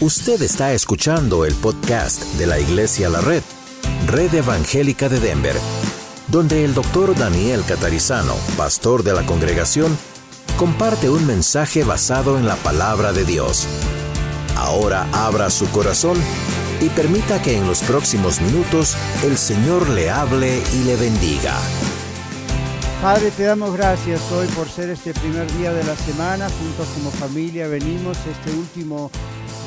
Usted está escuchando el podcast de la Iglesia La Red, Red Evangélica de Denver, donde el doctor Daniel Catarizano, pastor de la congregación, comparte un mensaje basado en la palabra de Dios. Ahora abra su corazón y permita que en los próximos minutos el Señor le hable y le bendiga. Padre, te damos gracias hoy por ser este primer día de la semana. Juntos como familia venimos este último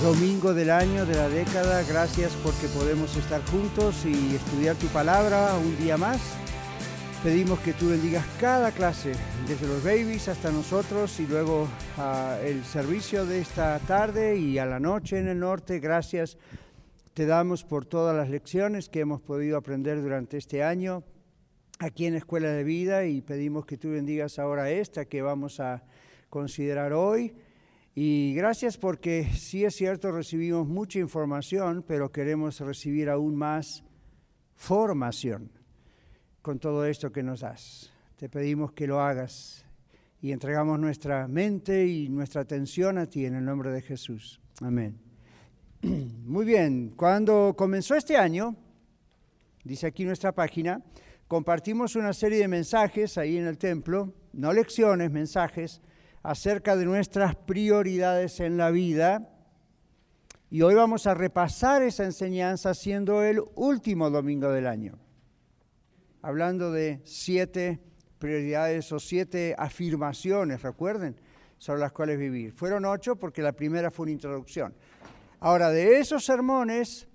domingo del año, de la década. Gracias porque podemos estar juntos y estudiar tu palabra un día más. Pedimos que tú bendigas cada clase, desde los babies hasta nosotros y luego uh, el servicio de esta tarde y a la noche en el norte. Gracias te damos por todas las lecciones que hemos podido aprender durante este año aquí en Escuela de Vida y pedimos que tú bendigas ahora esta que vamos a considerar hoy. Y gracias porque sí es cierto, recibimos mucha información, pero queremos recibir aún más formación con todo esto que nos das. Te pedimos que lo hagas y entregamos nuestra mente y nuestra atención a ti en el nombre de Jesús. Amén. Muy bien, cuando comenzó este año, dice aquí nuestra página, compartimos una serie de mensajes ahí en el templo, no lecciones, mensajes, acerca de nuestras prioridades en la vida. Y hoy vamos a repasar esa enseñanza siendo el último domingo del año, hablando de siete prioridades o siete afirmaciones, recuerden, sobre las cuales vivir. Fueron ocho porque la primera fue una introducción. Ahora, de esos sermones,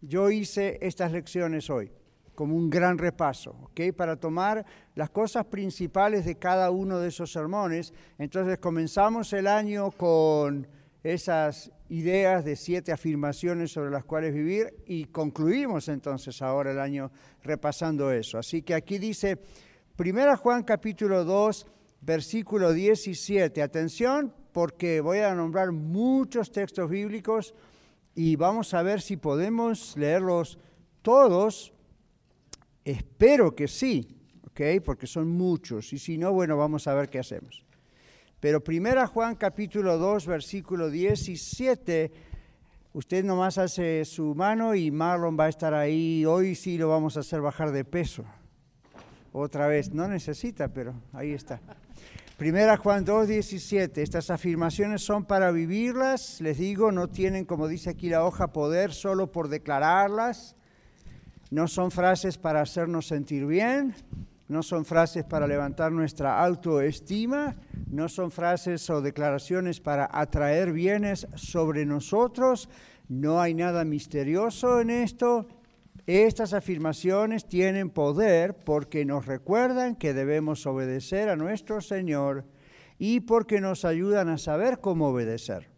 yo hice estas lecciones hoy como un gran repaso, ¿ok? Para tomar las cosas principales de cada uno de esos sermones. Entonces comenzamos el año con esas ideas de siete afirmaciones sobre las cuales vivir y concluimos entonces ahora el año repasando eso. Así que aquí dice, Primera Juan capítulo 2, versículo 17. Atención, porque voy a nombrar muchos textos bíblicos y vamos a ver si podemos leerlos todos Espero que sí, ¿ok? Porque son muchos. Y si no, bueno, vamos a ver qué hacemos. Pero primera Juan capítulo 2, versículo 17, usted nomás hace su mano y Marlon va a estar ahí. Hoy sí lo vamos a hacer bajar de peso. Otra vez, no necesita, pero ahí está. Primera Juan 2, 17. Estas afirmaciones son para vivirlas. Les digo, no tienen, como dice aquí la hoja, poder solo por declararlas no son frases para hacernos sentir bien, no son frases para levantar nuestra autoestima, no son frases o declaraciones para atraer bienes sobre nosotros, no hay nada misterioso en esto. Estas afirmaciones tienen poder porque nos recuerdan que debemos obedecer a nuestro Señor y porque nos ayudan a saber cómo obedecer.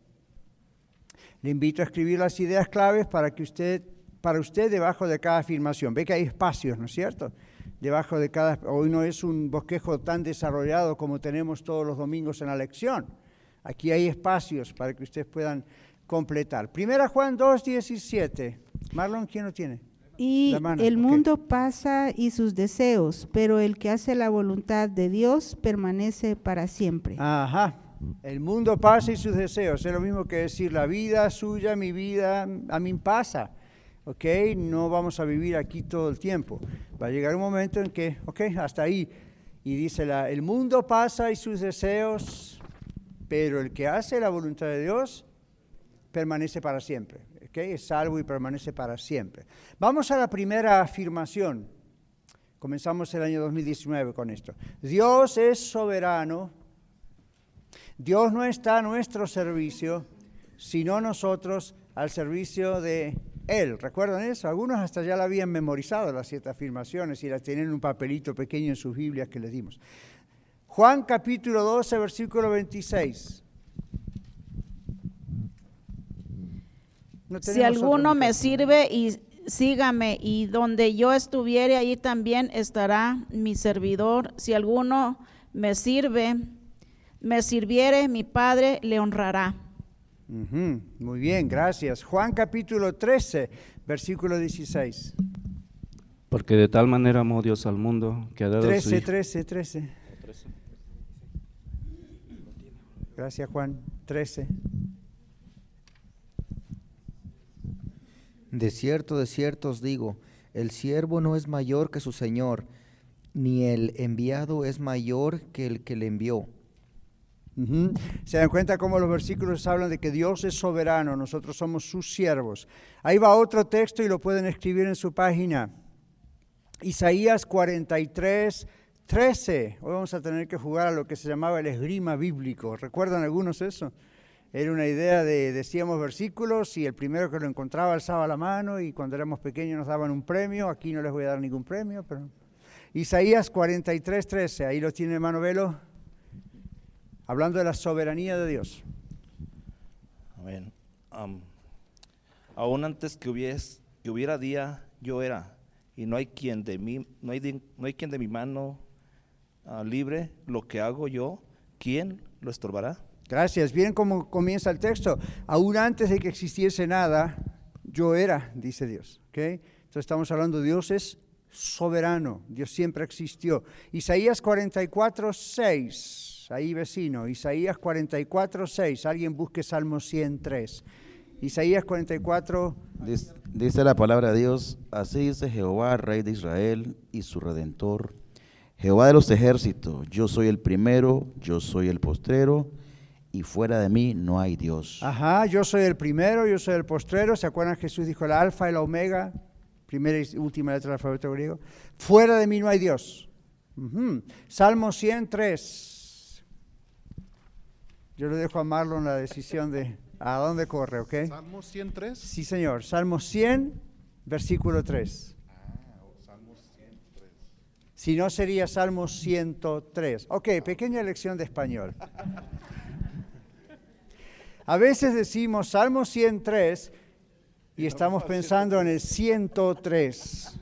Le invito a escribir las ideas claves para que usted para usted debajo de cada afirmación. Ve que hay espacios, ¿no es cierto? Debajo de cada, hoy no es un bosquejo tan desarrollado como tenemos todos los domingos en la lección. Aquí hay espacios para que ustedes puedan completar. Primera Juan 2.17. Marlon, ¿quién lo tiene? Y el mundo pasa y sus deseos, pero el que hace la voluntad de Dios permanece para siempre. Ajá. El mundo pasa y sus deseos. Es lo mismo que decir la vida suya, mi vida, a mí pasa. ¿Ok? No vamos a vivir aquí todo el tiempo. Va a llegar un momento en que, ok, hasta ahí. Y dice, la, el mundo pasa y sus deseos, pero el que hace la voluntad de Dios permanece para siempre. ¿ok? Es salvo y permanece para siempre. Vamos a la primera afirmación. Comenzamos el año 2019 con esto. Dios es soberano. Dios no está a nuestro servicio, sino nosotros al servicio de él. ¿Recuerdan eso? Algunos hasta ya la habían memorizado las siete afirmaciones y las tienen en un papelito pequeño en sus Biblias que les dimos. Juan capítulo 12, versículo 26. si alguno me sirve y sígame y donde yo estuviere allí también estará mi servidor. Si alguno me sirve, me sirviere, mi Padre le honrará. Muy bien, gracias. Juan capítulo 13, versículo 16. Porque de tal manera amó Dios al mundo que ha dado 13, su 13, 13. Gracias Juan, 13. De cierto, de cierto os digo, el siervo no es mayor que su Señor, ni el enviado es mayor que el que le envió. Se dan cuenta cómo los versículos hablan de que Dios es soberano, nosotros somos sus siervos. Ahí va otro texto y lo pueden escribir en su página. Isaías 43, 13. Hoy vamos a tener que jugar a lo que se llamaba el esgrima bíblico. ¿Recuerdan algunos eso? Era una idea de, decíamos versículos y el primero que lo encontraba alzaba la mano y cuando éramos pequeños nos daban un premio. Aquí no les voy a dar ningún premio, pero... Isaías 43, 13. Ahí lo tiene hermano Velo. Hablando de la soberanía de Dios. Amén. Am, aún antes que, hubies- que hubiera día, yo era, y no hay quien de mí, no hay, de- no hay quien de mi mano ah, libre lo que hago yo, ¿quién lo estorbará? Gracias. Bien cómo comienza el texto. Aún antes de que existiese nada, yo era, dice Dios. ¿ok? Entonces estamos hablando, Dios es soberano, Dios siempre existió. Isaías 44, 6. Ahí vecino, Isaías 44, 6. Alguien busque Salmo 103. Isaías 44, Dice, dice la palabra de Dios, así dice Jehová, Rey de Israel y su Redentor, Jehová de los ejércitos, yo soy el primero, yo soy el postrero, y fuera de mí no hay Dios. Ajá, yo soy el primero, yo soy el postrero. ¿Se acuerdan? Jesús dijo el alfa y la omega, primera y última letra del alfabeto griego. Fuera de mí no hay Dios. Ujú. Salmo 103. Yo le dejo a Marlon la decisión de a dónde corre, ¿ok? Salmo 103. Sí, señor. Salmo 100, versículo 3. Si no, sería Salmo 103. Ok, pequeña lección de español. A veces decimos Salmo 103 y estamos pensando en el 103.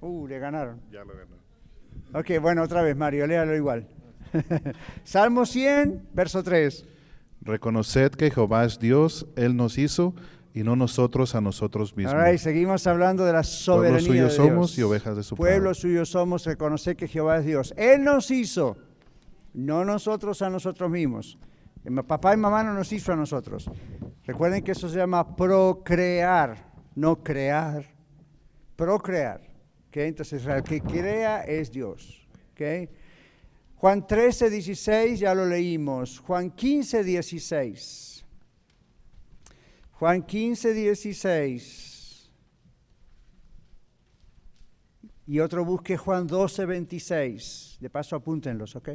Uh, le ganaron. Ya lo ganó. Ok, bueno, otra vez, Mario, léalo igual. Salmo 100, verso 3. Reconoced que Jehová es Dios, Él nos hizo y no nosotros a nosotros mismos. Ahora, seguimos hablando de la soberanía suyo de somos Dios. y ovejas de su Pueblo suyo somos, reconocer que Jehová es Dios. Él nos hizo, no nosotros a nosotros mismos. Eh, Papá y mamá no nos hizo a nosotros. Recuerden que eso se llama procrear, no crear. Procrear. ¿ok? Entonces, el que crea es Dios. ¿ok? Juan 13, 16, ya lo leímos. Juan 15, 16. Juan 15, 16. Y otro busque Juan 12, 26. De paso apúntenlos, ¿ok?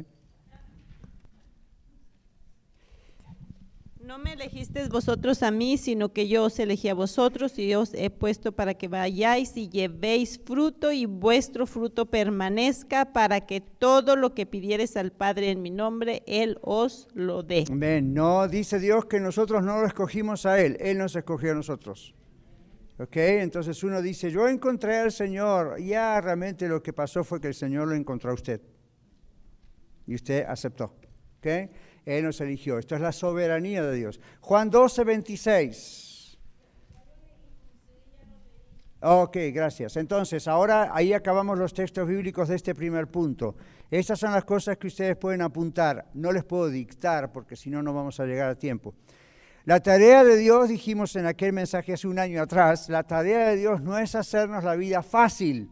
No me elegisteis vosotros a mí, sino que yo os elegí a vosotros y os he puesto para que vayáis y llevéis fruto y vuestro fruto permanezca para que todo lo que pidiereis al Padre en mi nombre, Él os lo dé. No dice Dios que nosotros no lo escogimos a Él, Él nos escogió a nosotros. ¿Ok? Entonces uno dice, yo encontré al Señor. Ya realmente lo que pasó fue que el Señor lo encontró a usted. Y usted aceptó. ¿Ok? Él nos eligió. Esto es la soberanía de Dios. Juan 12, 26. Ok, gracias. Entonces, ahora ahí acabamos los textos bíblicos de este primer punto. Estas son las cosas que ustedes pueden apuntar. No les puedo dictar porque si no, no vamos a llegar a tiempo. La tarea de Dios, dijimos en aquel mensaje hace un año atrás, la tarea de Dios no es hacernos la vida fácil.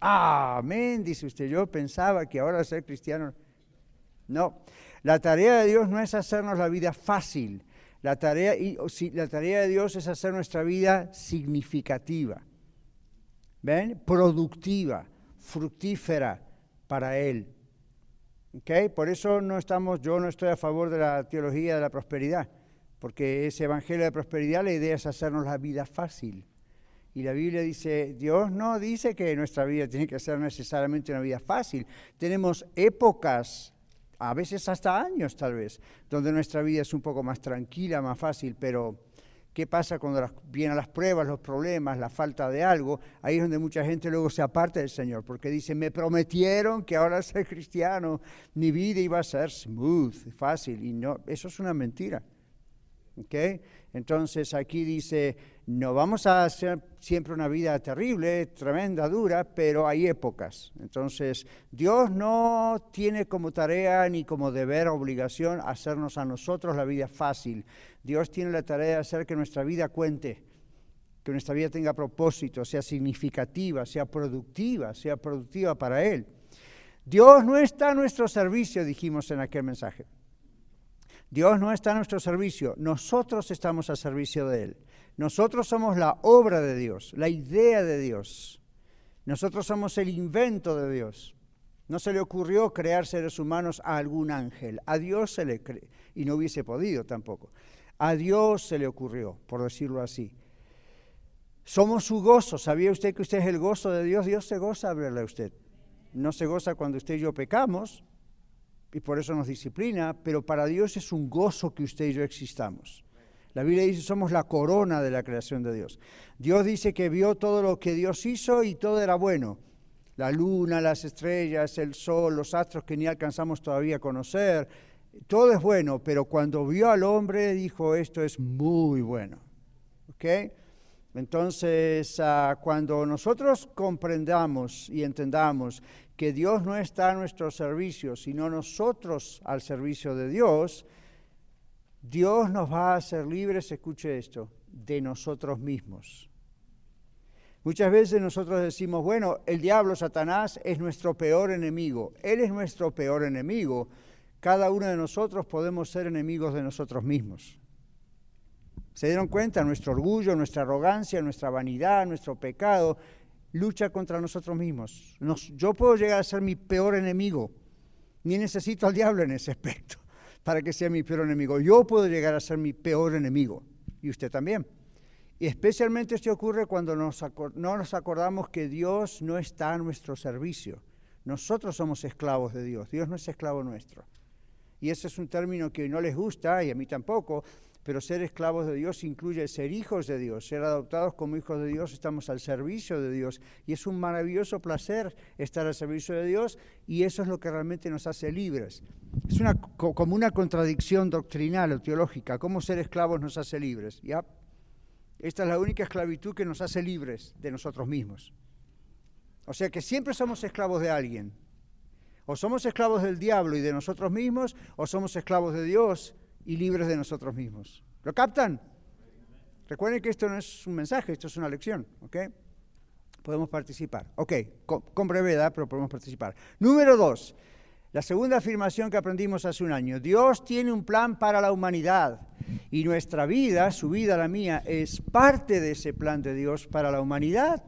Amén, dice usted. Yo pensaba que ahora ser cristiano. No, la tarea de Dios no es hacernos la vida fácil. La tarea, la tarea de Dios es hacer nuestra vida significativa. ¿Ven? Productiva, fructífera para Él. ¿Ok? Por eso no estamos, yo no estoy a favor de la teología de la prosperidad, porque ese evangelio de prosperidad, la idea es hacernos la vida fácil. Y la Biblia dice, Dios no dice que nuestra vida tiene que ser necesariamente una vida fácil. Tenemos épocas, a veces hasta años tal vez, donde nuestra vida es un poco más tranquila, más fácil, pero ¿qué pasa cuando vienen las pruebas, los problemas, la falta de algo? Ahí es donde mucha gente luego se aparta del Señor, porque dice, me prometieron que ahora ser cristiano, mi vida iba a ser smooth, fácil, y no, eso es una mentira. ¿ok? Entonces aquí dice, no vamos a hacer siempre una vida terrible, tremenda, dura, pero hay épocas. Entonces, Dios no tiene como tarea ni como deber, obligación hacernos a nosotros la vida fácil. Dios tiene la tarea de hacer que nuestra vida cuente, que nuestra vida tenga propósito, sea significativa, sea productiva, sea productiva para Él. Dios no está a nuestro servicio, dijimos en aquel mensaje. Dios no está a nuestro servicio, nosotros estamos al servicio de Él. Nosotros somos la obra de Dios, la idea de Dios. Nosotros somos el invento de Dios. No se le ocurrió crear seres humanos a algún ángel. A Dios se le cree, y no hubiese podido tampoco. A Dios se le ocurrió, por decirlo así. Somos su gozo. ¿Sabía usted que usted es el gozo de Dios? Dios se goza a verle a usted. No se goza cuando usted y yo pecamos, y por eso nos disciplina, pero para Dios es un gozo que usted y yo existamos. La Biblia dice somos la corona de la creación de Dios. Dios dice que vio todo lo que Dios hizo y todo era bueno. La luna, las estrellas, el sol, los astros que ni alcanzamos todavía a conocer. Todo es bueno, pero cuando vio al hombre dijo esto es muy bueno. ¿Ok? Entonces, ah, cuando nosotros comprendamos y entendamos que Dios no está a nuestro servicio, sino nosotros al servicio de Dios, Dios nos va a hacer libres, escuche esto, de nosotros mismos. Muchas veces nosotros decimos, bueno, el diablo, Satanás, es nuestro peor enemigo. Él es nuestro peor enemigo. Cada uno de nosotros podemos ser enemigos de nosotros mismos. ¿Se dieron cuenta? Nuestro orgullo, nuestra arrogancia, nuestra vanidad, nuestro pecado lucha contra nosotros mismos. yo puedo llegar a ser mi peor enemigo. Ni necesito al diablo en ese aspecto para que sea mi peor enemigo. Yo puedo llegar a ser mi peor enemigo. Y usted también. Y especialmente esto ocurre cuando no nos acordamos que Dios no está a nuestro servicio. Nosotros somos esclavos de Dios. Dios no es esclavo nuestro. Y ese es un término que no les gusta y a mí tampoco, pero ser esclavos de Dios incluye ser hijos de Dios, ser adoptados como hijos de Dios, estamos al servicio de Dios y es un maravilloso placer estar al servicio de Dios y eso es lo que realmente nos hace libres. Es una, como una contradicción doctrinal o teológica, cómo ser esclavos nos hace libres. ¿ya? Esta es la única esclavitud que nos hace libres de nosotros mismos. O sea que siempre somos esclavos de alguien. O somos esclavos del diablo y de nosotros mismos, o somos esclavos de Dios y libres de nosotros mismos. ¿Lo captan? Recuerden que esto no es un mensaje, esto es una lección, ¿ok? Podemos participar. Ok, con, brevedad, pero podemos participar. Número dos, la segunda afirmación que aprendimos hace un año. Dios tiene un plan para la humanidad y nuestra vida, su vida, la mía, es parte de ese plan de Dios para la humanidad.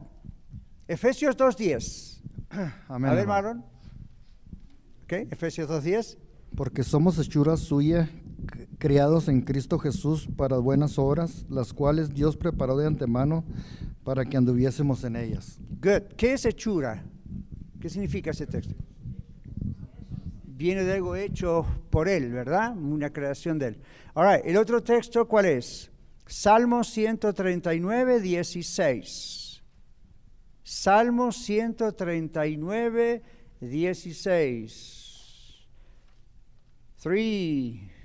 Efesios 2.10. A ver, Marlon. Ok, Efesios 2.10. Porque somos hechuras suyas criados en Cristo Jesús para buenas obras, las cuales Dios preparó de antemano para que anduviésemos en ellas. Good. ¿Qué es hechura? ¿Qué significa ese texto? Viene de algo hecho por Él, ¿verdad? Una creación de Él. Ahora, el otro texto, ¿cuál es? Salmo 139, 16. Salmo 139, 16. Three.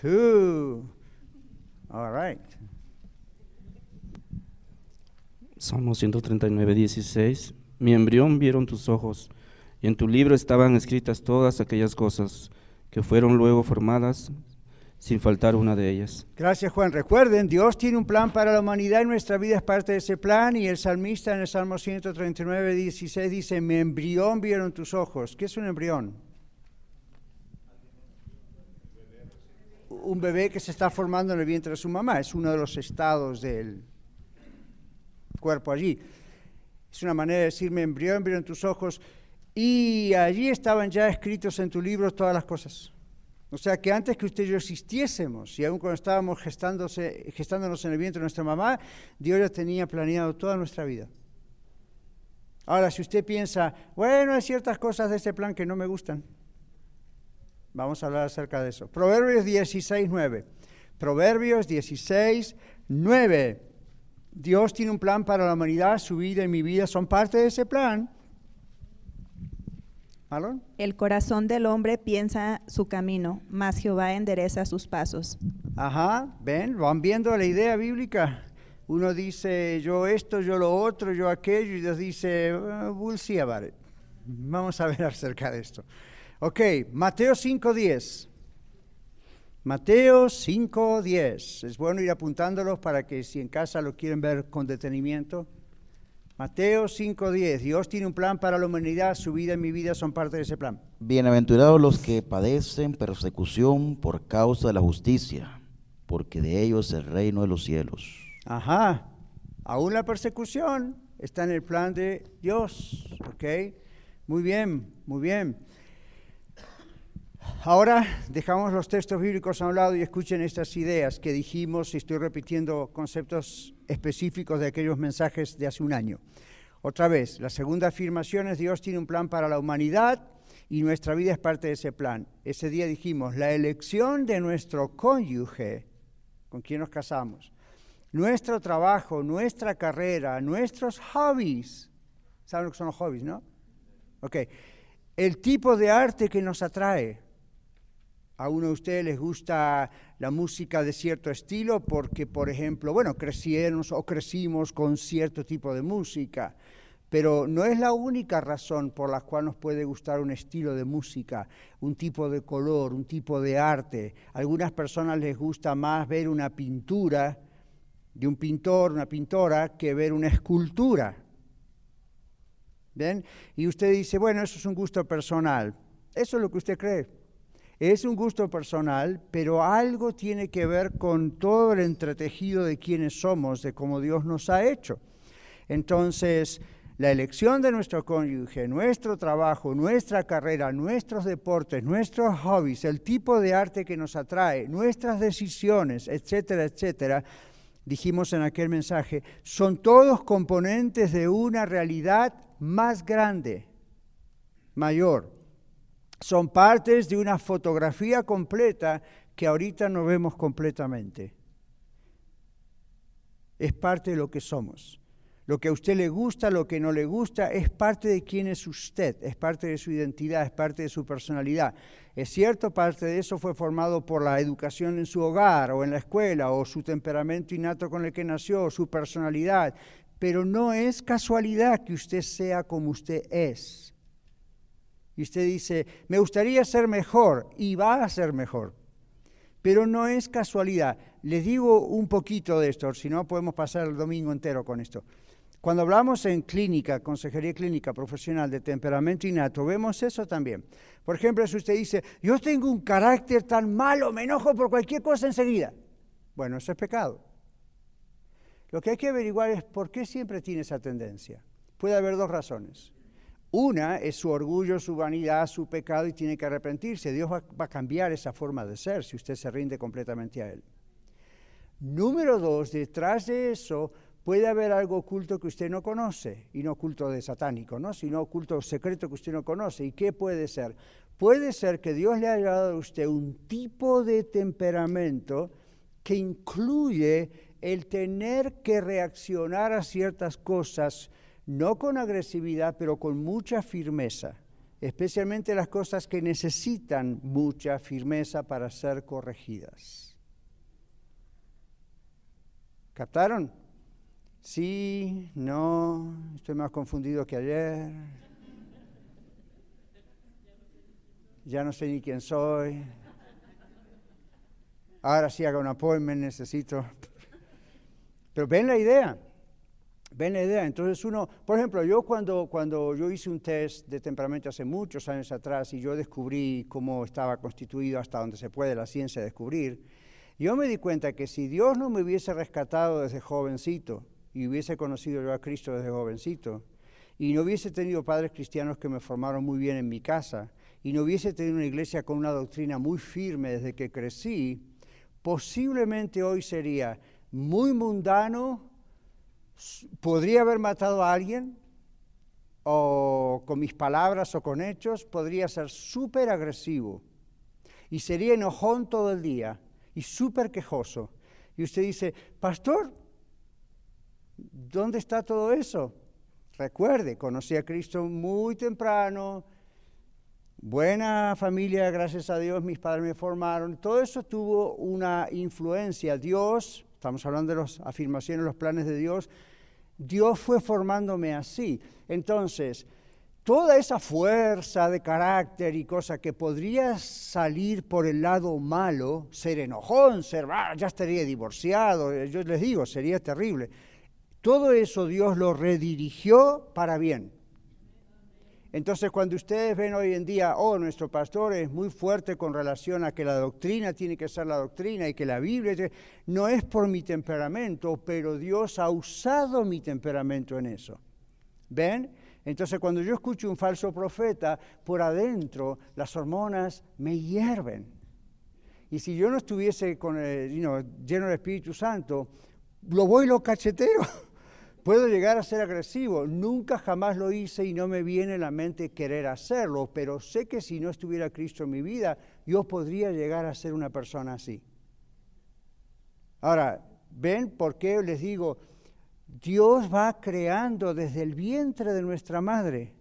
Two. All right. Salmo 139, 16. Mi embrión vieron tus ojos, y en tu libro estaban escritas todas aquellas cosas que fueron luego formadas, sin faltar una de ellas. Gracias Juan. Recuerden, Dios tiene un plan para la humanidad y nuestra vida es parte de ese plan. Y el salmista en el Salmo 139, 16 dice, mi embrión vieron tus ojos. ¿Qué es un embrión? Un bebé que se está formando en el vientre de su mamá, es uno de los estados del cuerpo allí. Es una manera de decirme embrión, embrión en tus ojos, y allí estaban ya escritos en tu libro todas las cosas. O sea que antes que usted y yo existiésemos, y aún cuando estábamos gestándose, gestándonos en el vientre de nuestra mamá, Dios ya tenía planeado toda nuestra vida. Ahora, si usted piensa, bueno, hay ciertas cosas de este plan que no me gustan, Vamos a hablar acerca de eso. Proverbios 16, 9. Proverbios 16, 9. Dios tiene un plan para la humanidad, su vida y mi vida son parte de ese plan. El corazón del hombre piensa su camino, mas Jehová endereza sus pasos. Ajá, ven, van viendo la idea bíblica. Uno dice yo esto, yo lo otro, yo aquello, y Dios dice, "Uh, we'll see about it". Vamos a ver acerca de esto. Ok, Mateo 5.10. Mateo 5.10. Es bueno ir apuntándolos para que si en casa lo quieren ver con detenimiento. Mateo 5.10. Dios tiene un plan para la humanidad, su vida y mi vida son parte de ese plan. Bienaventurados los que padecen persecución por causa de la justicia, porque de ellos es el reino de los cielos. Ajá. Aún la persecución está en el plan de Dios. ¿Ok? Muy bien, muy bien. Ahora dejamos los textos bíblicos a un lado y escuchen estas ideas que dijimos y estoy repitiendo conceptos específicos de aquellos mensajes de hace un año. Otra vez, la segunda afirmación es Dios tiene un plan para la humanidad y nuestra vida es parte de ese plan. Ese día dijimos, la elección de nuestro cónyuge, con quien nos casamos, nuestro trabajo, nuestra carrera, nuestros hobbies. ¿Saben lo que son los hobbies, no? Ok. El tipo de arte que nos atrae. A uno de ustedes les gusta la música de cierto estilo porque, por ejemplo, bueno, crecimos o crecimos con cierto tipo de música, pero no es la única razón por la cual nos puede gustar un estilo de música, un tipo de color, un tipo de arte. A algunas personas les gusta más ver una pintura de un pintor, una pintora, que ver una escultura. ¿Ven? Y usted dice, bueno, eso es un gusto personal. Eso es lo que usted cree. Es un gusto personal, pero algo tiene que ver con todo el entretejido de quienes somos, de cómo Dios nos ha hecho. Entonces, la elección de nuestro cónyuge, nuestro trabajo, nuestra carrera, nuestros deportes, nuestros hobbies, el tipo de arte que nos atrae, nuestras decisiones, etcétera, etcétera, dijimos en aquel mensaje, son todos componentes de una realidad más grande, mayor. Son partes de una fotografía completa que ahorita no vemos completamente. Es parte de lo que somos. Lo que a usted le gusta, lo que no le gusta, es parte de quién es usted, es parte de su identidad, es parte de su personalidad. Es cierto, parte de eso fue formado por la educación en su hogar o en la escuela, o su temperamento innato con el que nació, o su personalidad, pero no es casualidad que usted sea como usted es. Y usted dice, me gustaría ser mejor, y va a ser mejor. Pero no es casualidad. Les digo un poquito de esto, si no podemos pasar el domingo entero con esto. Cuando hablamos en clínica, consejería clínica profesional de temperamento innato, vemos eso también. Por ejemplo, si usted dice, yo tengo un carácter tan malo, me enojo por cualquier cosa enseguida. Bueno, eso es pecado. Lo que hay que averiguar es por qué siempre tiene esa tendencia. Puede haber dos razones. Una es su orgullo, su vanidad, su pecado y tiene que arrepentirse. Dios va, a cambiar esa forma de ser si usted se rinde completamente a Él. Número dos, detrás de eso puede haber algo oculto que usted no conoce, y no oculto de satánico, ¿no? sino oculto secreto que usted no conoce. ¿Y qué puede ser? Puede ser que Dios le haya dado a usted un tipo de temperamento que incluye el tener que reaccionar a ciertas cosas no con agresividad, pero con mucha firmeza, especialmente las cosas que necesitan mucha firmeza para ser corregidas. ¿Captaron? Sí, no, estoy más confundido que ayer. Ya no sé ni quién soy. Ahora sí hago un appointment, necesito. Pero ven la idea. Ven la idea. Entonces uno, por ejemplo, yo cuando, cuando yo hice un test de temperamento hace muchos años atrás y yo descubrí cómo estaba constituido hasta donde se puede la ciencia descubrir, yo me di cuenta que si Dios no me hubiese rescatado desde jovencito y hubiese conocido yo a Cristo desde jovencito, y no hubiese tenido padres cristianos que me formaron muy bien en mi casa, y no hubiese tenido una iglesia con una doctrina muy firme desde que crecí, posiblemente hoy sería muy mundano, podría haber matado a alguien, o con mis palabras o con hechos, podría ser súper agresivo y sería enojón todo el día y súper quejoso. Y usted dice, pastor, ¿dónde está todo eso? Recuerde, conocí a Cristo muy temprano, buena familia, gracias a Dios, mis padres me formaron. Todo eso tuvo una influencia. Dios, estamos hablando de las afirmaciones, los planes de Dios, Dios fue formándome así. Entonces, toda esa fuerza de carácter y cosas que podría salir por el lado malo, ser enojón, ser, ah, ya estaría divorciado, yo les digo, sería terrible. Todo eso Dios lo redirigió para bien. Entonces, cuando ustedes ven hoy en día, oh, nuestro pastor es muy fuerte con relación a que la doctrina tiene que ser la doctrina y que la Biblia, no es por mi temperamento, pero Dios ha usado mi temperamento en eso. ¿Ven? Entonces, cuando yo escucho un falso profeta, por adentro las hormonas me hierven. Y si yo no estuviese con lleno del Espíritu Santo, lo voy lo cacheteo. Puedo llegar a ser agresivo, nunca jamás lo hice y no me viene en la mente querer hacerlo, pero sé que si no estuviera Cristo en mi vida, yo podría llegar a ser una persona así. Ahora, ¿ven por qué les digo? Dios va creando desde el vientre de nuestra madre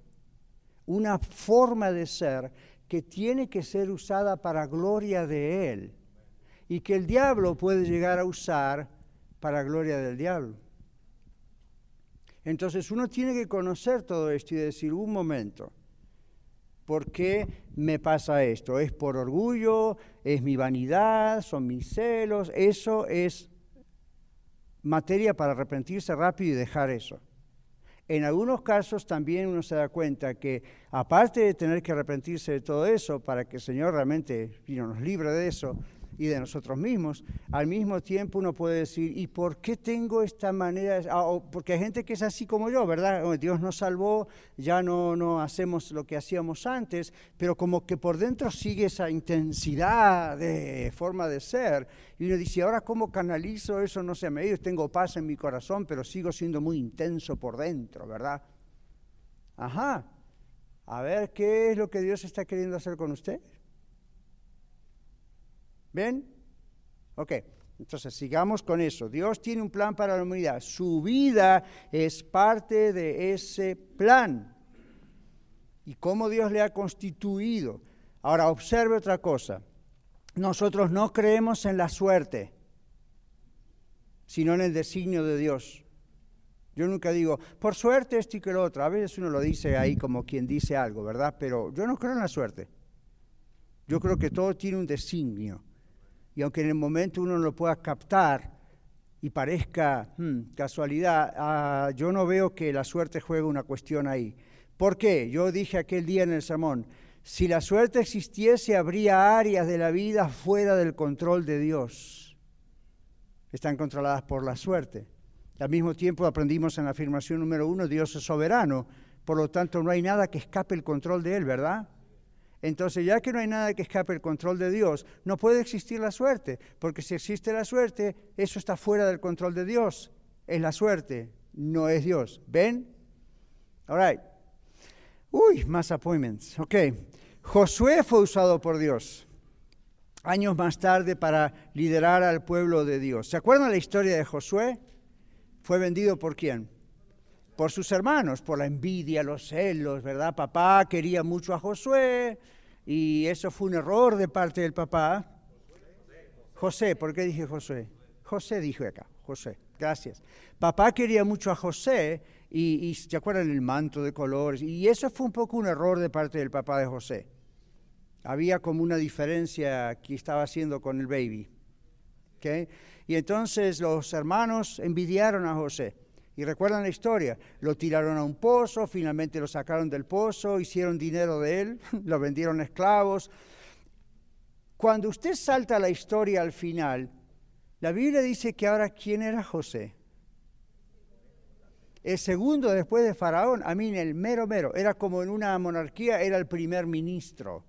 una forma de ser que tiene que ser usada para gloria de Él y que el diablo puede llegar a usar para gloria del diablo. Entonces uno tiene que conocer todo esto y decir, un momento, ¿por qué me pasa esto? ¿Es por orgullo? ¿Es mi vanidad? ¿Son mis celos? Eso es materia para arrepentirse rápido y dejar eso. En algunos casos también uno se da cuenta que aparte de tener que arrepentirse de todo eso para que el Señor realmente nos libre de eso, y de nosotros mismos. Al mismo tiempo uno puede decir, ¿y por qué tengo esta manera? Ah, porque hay gente que es así como yo, ¿verdad? Dios nos salvó, ya no, no hacemos lo que hacíamos antes, pero como que por dentro sigue esa intensidad de forma de ser. Y uno dice, ¿ahora cómo canalizo eso? No sé, medio tengo paz en mi corazón, pero sigo siendo muy intenso por dentro, ¿verdad? Ajá. A ver, ¿qué es lo que Dios está queriendo hacer con usted? ¿Ven? Ok, entonces sigamos con eso. Dios tiene un plan para la humanidad. Su vida es parte de ese plan. Y cómo Dios le ha constituido. Ahora, observe otra cosa. Nosotros no creemos en la suerte, sino en el designio de Dios. Yo nunca digo, por suerte esto y que lo otro. A veces uno lo dice ahí como quien dice algo, ¿verdad? Pero yo no creo en la suerte. Yo creo que todo tiene un designio. Y aunque en el momento uno no lo pueda captar y parezca hmm, casualidad, ah, yo no veo que la suerte juegue una cuestión ahí. ¿Por qué? Yo dije aquel día en el sermón, si la suerte existiese, habría áreas de la vida fuera del control de Dios. Están controladas por la suerte. Al mismo tiempo aprendimos en la afirmación número uno, Dios es soberano, por lo tanto no hay nada que escape el control de Él, ¿verdad? Entonces, ya que no hay nada que escape el control de Dios, no puede existir la suerte, porque si existe la suerte, eso está fuera del control de Dios. Es la suerte, no es Dios. ¿Ven? All right. Uy, más appointments. Ok. Josué fue usado por Dios años más tarde para liderar al pueblo de Dios. ¿Se acuerdan la historia de Josué? ¿Fue vendido por quién? Por sus hermanos, por la envidia, los celos, ¿verdad? Papá quería mucho a Josué y eso fue un error de parte del papá. José, ¿por qué dije José? José dijo acá, José, gracias. Papá quería mucho a José y, ¿se acuerdan el manto de colores? Y eso fue un poco un error de parte del papá de José. Había como una diferencia que estaba haciendo con el baby. Y entonces los hermanos envidiaron a José. Y recuerdan la historia, lo tiraron a un pozo, finalmente lo sacaron del pozo, hicieron dinero de él, lo vendieron a esclavos. Cuando usted salta la historia al final, la Biblia dice que ahora quién era José. El segundo después de Faraón, a mí el mero mero, era como en una monarquía, era el primer ministro.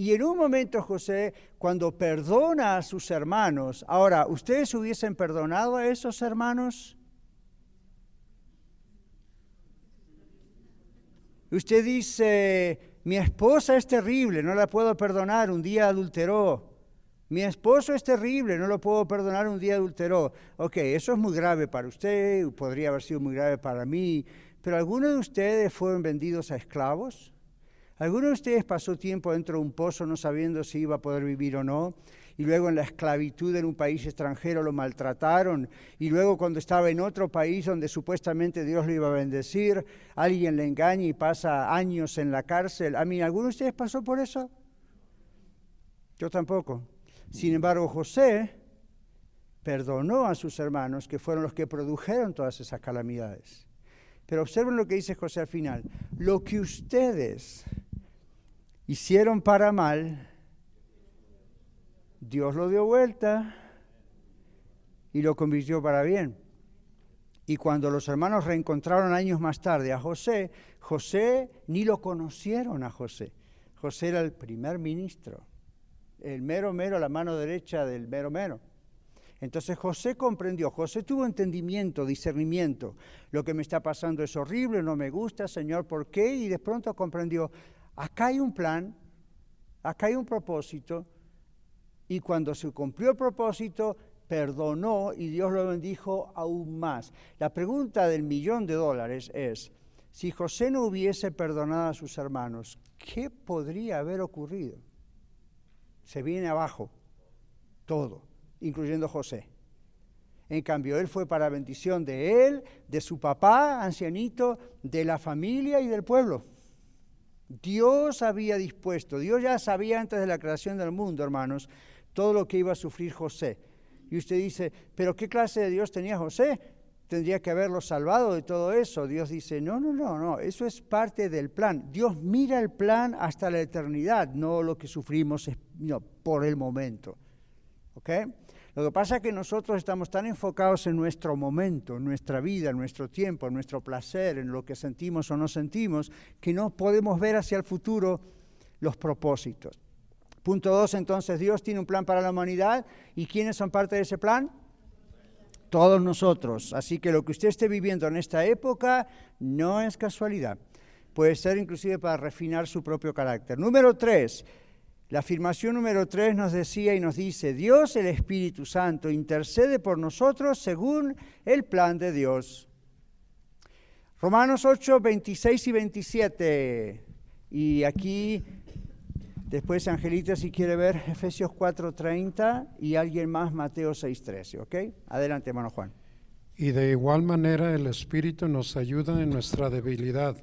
Y en un momento José, cuando perdona a sus hermanos, ahora, ¿ustedes hubiesen perdonado a esos hermanos? Usted dice, mi esposa es terrible, no la puedo perdonar, un día adulteró. Mi esposo es terrible, no lo puedo perdonar, un día adulteró. Ok, eso es muy grave para usted, podría haber sido muy grave para mí, pero ¿algunos de ustedes fueron vendidos a esclavos? ¿Alguno de ustedes pasó tiempo dentro de un pozo no sabiendo si iba a poder vivir o no? Y luego en la esclavitud en un país extranjero lo maltrataron. Y luego cuando estaba en otro país donde supuestamente Dios lo iba a bendecir, alguien le engaña y pasa años en la cárcel. ¿A mí alguno de ustedes pasó por eso? Yo tampoco. Sin embargo, José perdonó a sus hermanos que fueron los que produjeron todas esas calamidades. Pero observen lo que dice José al final. Lo que ustedes hicieron para mal, Dios lo dio vuelta y lo convirtió para bien. Y cuando los hermanos reencontraron años más tarde a José, José ni lo conocieron a José. José era el primer ministro, el mero mero, la mano derecha del mero mero. Entonces José comprendió, José tuvo entendimiento, discernimiento. Lo que me está pasando es horrible, no me gusta, Señor, ¿por qué? Y de pronto comprendió, acá hay un plan, acá hay un propósito, y cuando se cumplió el propósito, perdonó y Dios lo bendijo aún más. La pregunta del millón de dólares es, si José no hubiese perdonado a sus hermanos, ¿qué podría haber ocurrido? Se viene abajo todo incluyendo José. En cambio, él fue para bendición de él, de su papá, ancianito, de la familia y del pueblo. Dios había dispuesto, Dios ya sabía antes de la creación del mundo, hermanos, todo lo que iba a sufrir José. Y usted dice, pero ¿qué clase de Dios tenía José? Tendría que haberlo salvado de todo eso. Dios dice, no, no, no, no, eso es parte del plan. Dios mira el plan hasta la eternidad, no lo que sufrimos por el momento. ¿Ok? Lo que pasa es que nosotros estamos tan enfocados en nuestro momento, en nuestra vida, en nuestro tiempo, en nuestro placer, en lo que sentimos o no sentimos, que no podemos ver hacia el futuro los propósitos. Punto dos, entonces Dios tiene un plan para la humanidad y ¿quiénes son parte de ese plan? Todos nosotros. Así que lo que usted esté viviendo en esta época no es casualidad. Puede ser inclusive para refinar su propio carácter. Número tres, la afirmación número tres nos decía y nos dice, Dios el Espíritu Santo intercede por nosotros según el plan de Dios. Romanos 8, 26 y 27. Y aquí, después Angelita si quiere ver Efesios 4, 30 y alguien más Mateo 6, 13. ¿Ok? Adelante, hermano Juan. Y de igual manera el Espíritu nos ayuda en nuestra debilidad,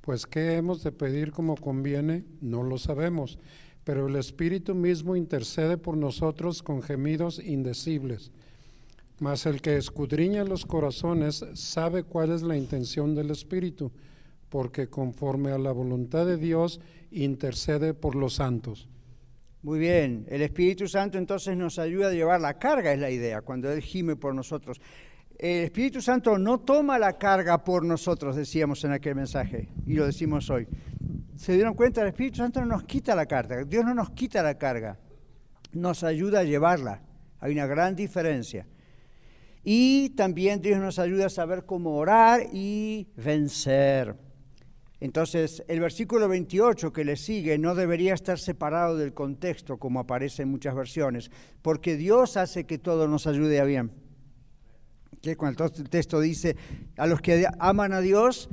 pues ¿qué hemos de pedir como conviene? No lo sabemos pero el Espíritu mismo intercede por nosotros con gemidos indecibles. Mas el que escudriña los corazones sabe cuál es la intención del Espíritu, porque conforme a la voluntad de Dios intercede por los santos. Muy bien, el Espíritu Santo entonces nos ayuda a llevar la carga, es la idea, cuando Él gime por nosotros. El Espíritu Santo no toma la carga por nosotros, decíamos en aquel mensaje, y lo decimos hoy se dieron cuenta, el Espíritu Santo no nos quita la carga, Dios no nos quita la carga, nos ayuda a llevarla. Hay una gran diferencia. Y también Dios nos ayuda a saber cómo orar y vencer. Entonces, el versículo 28 que le sigue no debería estar separado del contexto como aparece en muchas versiones, porque Dios hace que todo nos ayude a bien. Que cuando el texto dice, a los que aman a Dios,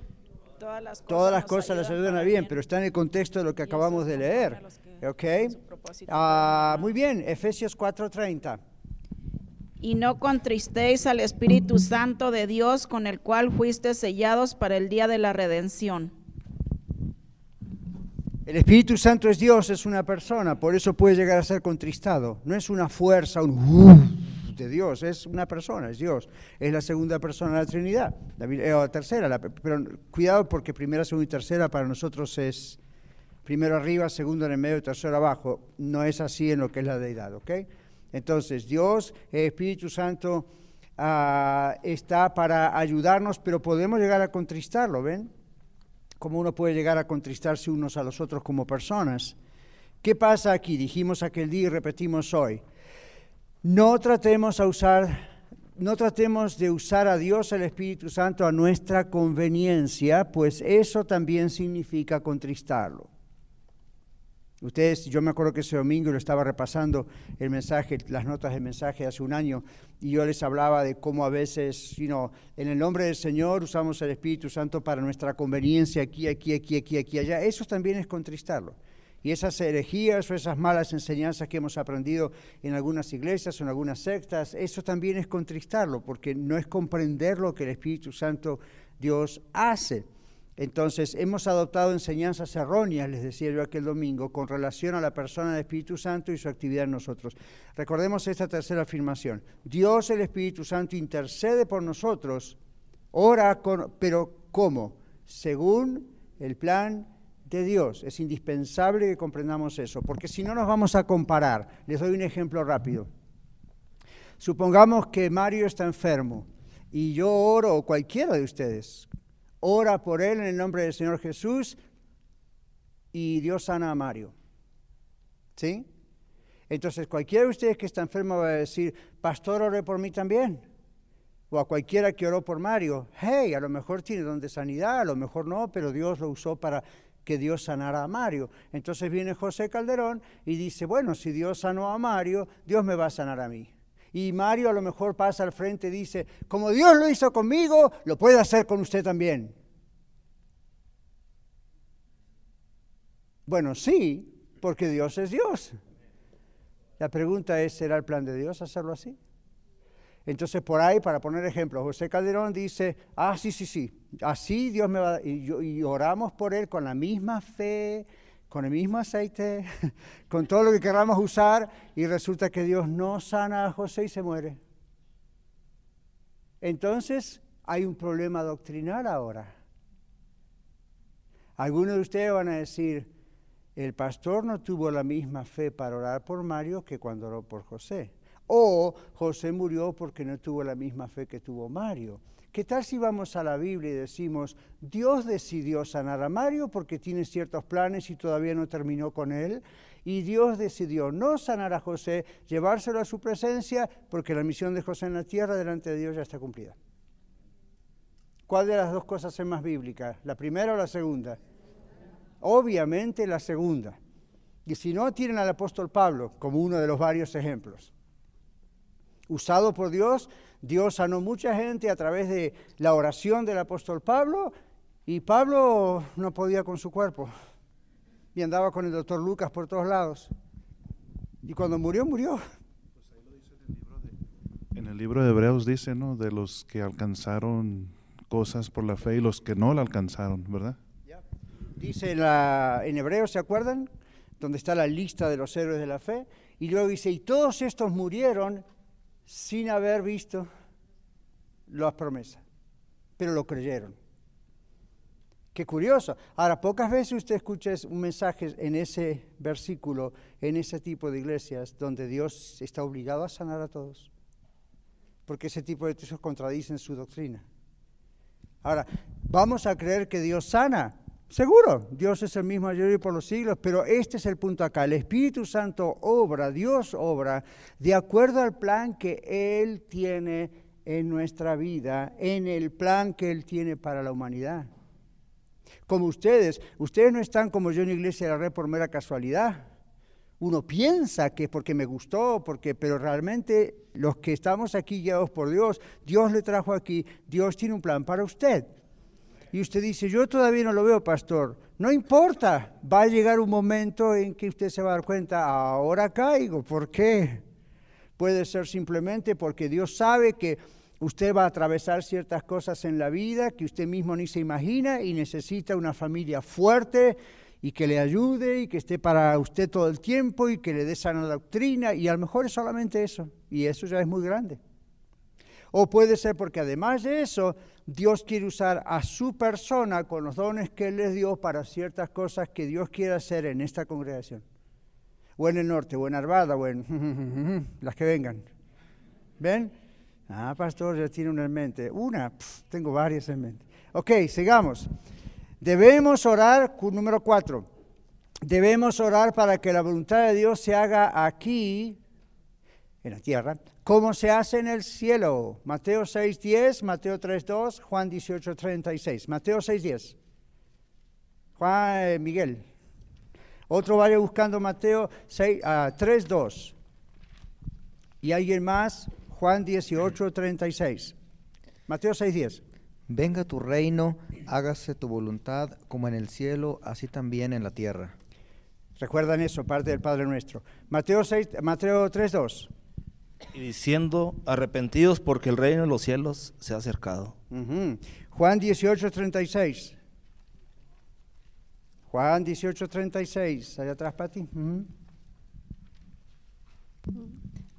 todas las cosas, les ayudan a bien, pero está en el contexto de lo que acabamos de leer. ¿Ok? Ah, muy bien, Efesios 4:30. Y no contristéis al Espíritu Santo de Dios con el cual fuiste sellados para el día de la redención. El Espíritu Santo es Dios, es una persona, por eso puede llegar a ser contristado. No es una fuerza, un de Dios, es una persona, es Dios. Es la segunda persona de la Trinidad, la, eh, tercera, pero cuidado porque primera, segunda y tercera para nosotros es primero arriba, segundo en el medio, tercero abajo. No es así en lo que es la deidad, ¿ok? Entonces, Dios, Espíritu Santo, ah, está para ayudarnos, pero podemos llegar a contristarlo, ¿ven? Cómo uno puede llegar a contristarse unos a los otros como personas. ¿Qué pasa aquí? Dijimos aquel día y repetimos hoy. No tratemos, a usar, no tratemos de usar a Dios, el Espíritu Santo, a nuestra conveniencia, pues eso también significa contristarlo. Ustedes, yo me acuerdo que ese domingo lo estaba repasando el mensaje, las notas del mensaje hace un año, y yo les hablaba de cómo a veces, you en el nombre del Señor usamos el Espíritu Santo para nuestra conveniencia aquí, aquí, aquí, aquí, aquí, allá. Eso también es contristarlo. Y esas herejías o esas malas enseñanzas que hemos aprendido en algunas iglesias o en algunas sectas, eso también es contristarlo, porque no es comprender lo que el Espíritu Santo Dios hace. Entonces, hemos adoptado enseñanzas erróneas, les decía yo aquel domingo, con relación a la persona del Espíritu Santo y su actividad en nosotros. Recordemos esta tercera afirmación. Dios, el Espíritu Santo, intercede por nosotros, ora, pero ¿cómo? Según el plan de Dios. Es indispensable que comprendamos eso, porque si no nos vamos a comparar. Les doy un ejemplo rápido. Supongamos que Mario está enfermo y yo oro, o cualquiera de ustedes, ora por él en el nombre del Señor Jesús y Dios sana a Mario. ¿Sí? Entonces cualquiera de ustedes que está enfermo va a decir, pastor, ore por mí también. O a cualquiera que oró por Mario, hey, a lo mejor tiene don de sanidad, a lo mejor no, pero Dios lo usó para que Dios sanara a Mario. Entonces viene José Calderón y dice, bueno, si Dios sanó a Mario, Dios me va a sanar a mí. Y Mario a lo mejor pasa al frente y dice, como Dios lo hizo conmigo, lo puede hacer con usted también. Bueno, sí, porque Dios es Dios. La pregunta es, ¿será el plan de Dios hacerlo así? Entonces, por ahí, para poner ejemplo, José Calderón dice, ah, sí, sí, sí, así Dios me va a... Y, y oramos por él con la misma fe, con el mismo aceite, con todo lo que queramos usar, y resulta que Dios no sana a José y se muere. Entonces hay un problema doctrinal ahora. Algunos de ustedes van a decir, el pastor no tuvo la misma fe para orar por Mario que cuando oró por José. O José murió porque no tuvo la misma fe que tuvo Mario. ¿Qué tal si vamos a la Biblia y decimos, Dios decidió sanar a Mario porque tiene ciertos planes y todavía no terminó con él? Y Dios decidió no sanar a José, llevárselo a su presencia porque la misión de José en la tierra delante de Dios ya está cumplida. ¿Cuál de las dos cosas es más bíblica? ¿La primera o la segunda? Obviamente la segunda. Y si no, tienen al apóstol Pablo como uno de los varios ejemplos. Usado por Dios Dios sanó mucha gente a través de la oración del apóstol Pablo y Pablo no podía con su cuerpo y andaba con el doctor Lucas por todos lados. Y cuando murió, murió. En el libro de Hebreos dice, ¿no? De los que alcanzaron cosas por la fe y los que no la alcanzaron, ¿verdad? Dice la, en Hebreos, ¿se acuerdan? Donde está la lista de los héroes de la fe. Y luego dice, y todos estos murieron sin haber visto las promesas, pero lo creyeron. Qué curioso. Ahora, pocas veces usted escucha un mensaje en ese versículo, en ese tipo de iglesias, donde Dios está obligado a sanar a todos. Porque ese tipo de cosas contradicen su doctrina. Ahora, ¿vamos a creer que Dios sana? Seguro, Dios es el mismo ayer y por los siglos, pero este es el punto acá. El Espíritu Santo obra, Dios obra de acuerdo al plan que Él tiene en nuestra vida, en el plan que Él tiene para la humanidad. Como ustedes, ustedes no están como yo en la iglesia de la red por mera casualidad. Uno piensa que es porque me gustó, porque, pero realmente los que estamos aquí guiados por Dios, Dios le trajo aquí, Dios tiene un plan para usted. Y usted dice, yo todavía no lo veo, pastor. No importa, va a llegar un momento en que usted se va a dar cuenta, ahora caigo. ¿Por qué? Puede ser simplemente porque Dios sabe que usted va a atravesar ciertas cosas en la vida que usted mismo ni se imagina y necesita una familia fuerte y que le ayude y que esté para usted todo el tiempo y que le dé sana doctrina y a lo mejor es solamente eso y eso ya es muy grande. O puede ser porque además de eso, Dios quiere usar a su persona con los dones que Él les dio para ciertas cosas que Dios quiere hacer en esta congregación. O en el norte, o en Arvada, o en las que vengan. ¿Ven? Ah, pastor, ya tiene una en mente. Una, tengo varias en mente. Ok, sigamos. Debemos orar, número cuatro. Debemos orar para que la voluntad de Dios se haga aquí, en la tierra, como se hace en el cielo. Mateo 6.10, Mateo 3.2, Juan 18.36. Mateo 6.10. Juan eh, Miguel. Otro vaya buscando Mateo 6, ah, 3.2. Y alguien más, Juan 18, 36. Mateo 6.10. Venga tu reino, hágase tu voluntad como en el cielo, así también en la tierra. Recuerdan eso, parte del Padre Nuestro. Mateo, 6, Mateo 3.2. Y diciendo, arrepentidos porque el reino de los cielos se ha acercado. Ujú. Juan 18, 36. Juan 18, 36. Allá atrás, Pati.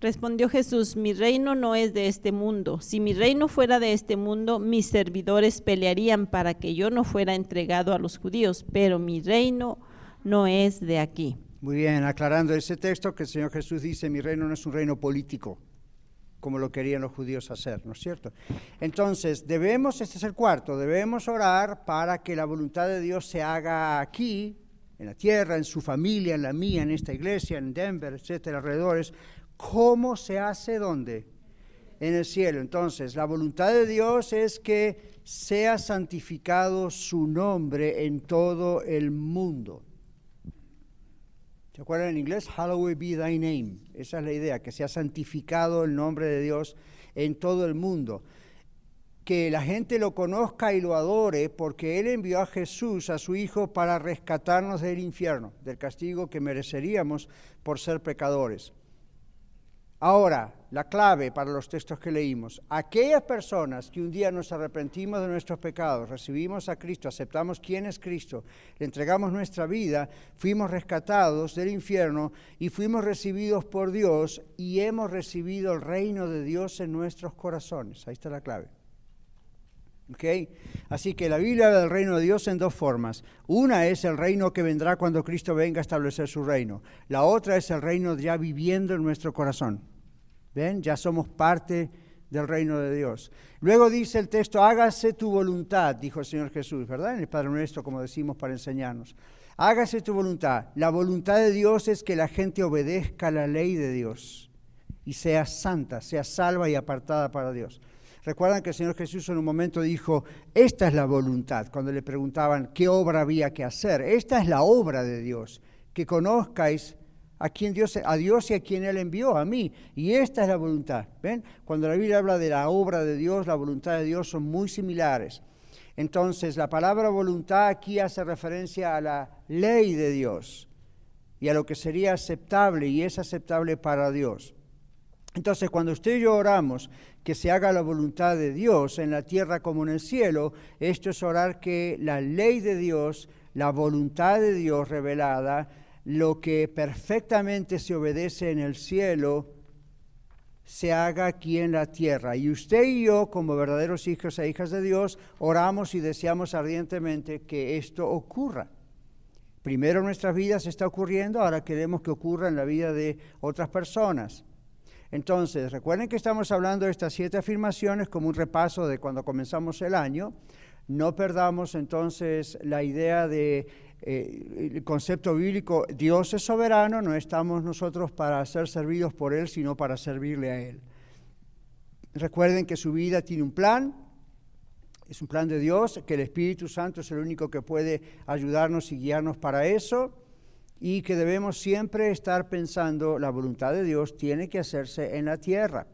Respondió Jesús, mi reino no es de este mundo. Si mi reino fuera de este mundo, mis servidores pelearían para que yo no fuera entregado a los judíos, pero mi reino no es de aquí. Muy bien, aclarando ese texto que el Señor Jesús dice, mi reino no es un reino político, como lo querían los judíos hacer, ¿no es cierto? Entonces, debemos, este es el cuarto, debemos orar para que la voluntad de Dios se haga aquí, en la tierra, en su familia, en la mía, en esta iglesia, en Denver, etcétera, alrededores. ¿Cómo se hace dónde? En el cielo. Entonces, la voluntad de Dios es que sea santificado su nombre en todo el mundo. ¿Se acuerdan en inglés? Hallowed be thy name. Esa es la idea, que sea santificado el nombre de Dios en todo el mundo. Que la gente lo conozca y lo adore porque Él envió a Jesús, a su Hijo, para rescatarnos del infierno, del castigo que mereceríamos por ser pecadores. Ahora, la clave para los textos que leímos, aquellas personas que un día nos arrepentimos de nuestros pecados, recibimos a Cristo, aceptamos quién es Cristo, le entregamos nuestra vida, fuimos rescatados del infierno y fuimos recibidos por Dios y hemos recibido el reino de Dios en nuestros corazones. Ahí está la clave. ¿Ok? Así que la Biblia habla del reino de Dios en dos formas. Una es el reino que vendrá cuando Cristo venga a establecer su reino. La otra es el reino ya viviendo en nuestro corazón. ¿Ven? Ya somos parte del reino de Dios. Luego dice el texto, hágase tu voluntad, dijo el Señor Jesús, ¿verdad? En el Padre Nuestro, como decimos para enseñarnos. Hágase tu voluntad. La voluntad de Dios es que la gente obedezca la ley de Dios y sea santa, sea salva y apartada para Dios. Recuerdan que el Señor Jesús en un momento dijo, esta es la voluntad, cuando le preguntaban qué obra había que hacer. Esta es la obra de Dios, que conozcáis a quien Dios, a Dios y a quien Él envió, a mí. Y esta es la voluntad. ¿Ven? Cuando la Biblia habla de la obra de Dios, la voluntad de Dios son muy similares. Entonces, la palabra voluntad aquí hace referencia a la ley de Dios y a lo que sería aceptable y es aceptable para Dios. Entonces, cuando usted y yo oramos que se haga la voluntad de Dios en la tierra como en el cielo, esto es orar que la ley de Dios, la voluntad de Dios revelada, lo que perfectamente se obedece en el cielo, se haga aquí en la tierra. Y usted y yo, como verdaderos hijos e hijas de Dios, oramos y deseamos ardientemente que esto ocurra. Primero en nuestras vidas está ocurriendo, ahora queremos que ocurra en la vida de otras personas. Entonces, recuerden que estamos hablando de estas siete afirmaciones como un repaso de cuando comenzamos el año. No perdamos entonces la idea de eh, el concepto bíblico, Dios es soberano, no estamos nosotros para ser servidos por Él, sino para servirle a Él. Recuerden que su vida tiene un plan, es un plan de Dios, que el Espíritu Santo es el único que puede ayudarnos y guiarnos para eso, y que debemos siempre estar pensando, la voluntad de Dios tiene que hacerse en la tierra.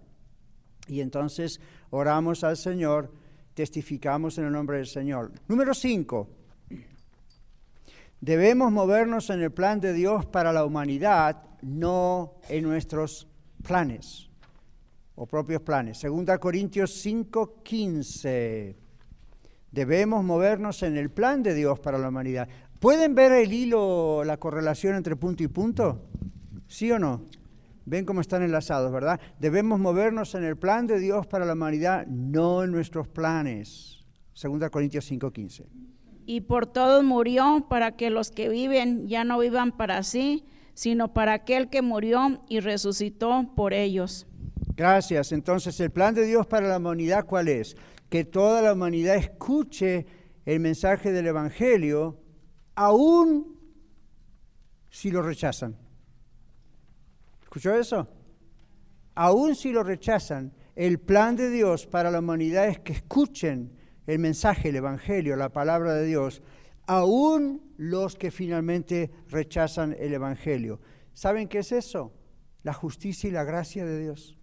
Y entonces oramos al Señor, testificamos en el nombre del Señor. Número cinco. Debemos movernos en el plan de Dios para la humanidad, no en nuestros planes o propios planes. Segunda Corintios 5:15. Debemos movernos en el plan de Dios para la humanidad. ¿Pueden ver el hilo, la correlación entre punto y punto? ¿Sí o no? Ven cómo están enlazados, ¿verdad? Debemos movernos en el plan de Dios para la humanidad, no en nuestros planes. Segunda Corintios 5:15 y por todos murió para que los que viven ya no vivan para sí, sino para aquel que murió y resucitó por ellos. Gracias. Entonces, el plan de Dios para la humanidad, ¿cuál es? Que toda la humanidad escuche el mensaje del Evangelio, aún si lo rechazan. ¿Escuchó eso? Aún si lo rechazan, el plan de Dios para la humanidad es que escuchen el mensaje, el Evangelio, la palabra de Dios, aún los que finalmente rechazan el Evangelio. ¿Saben qué es eso? La justicia y la gracia de Dios.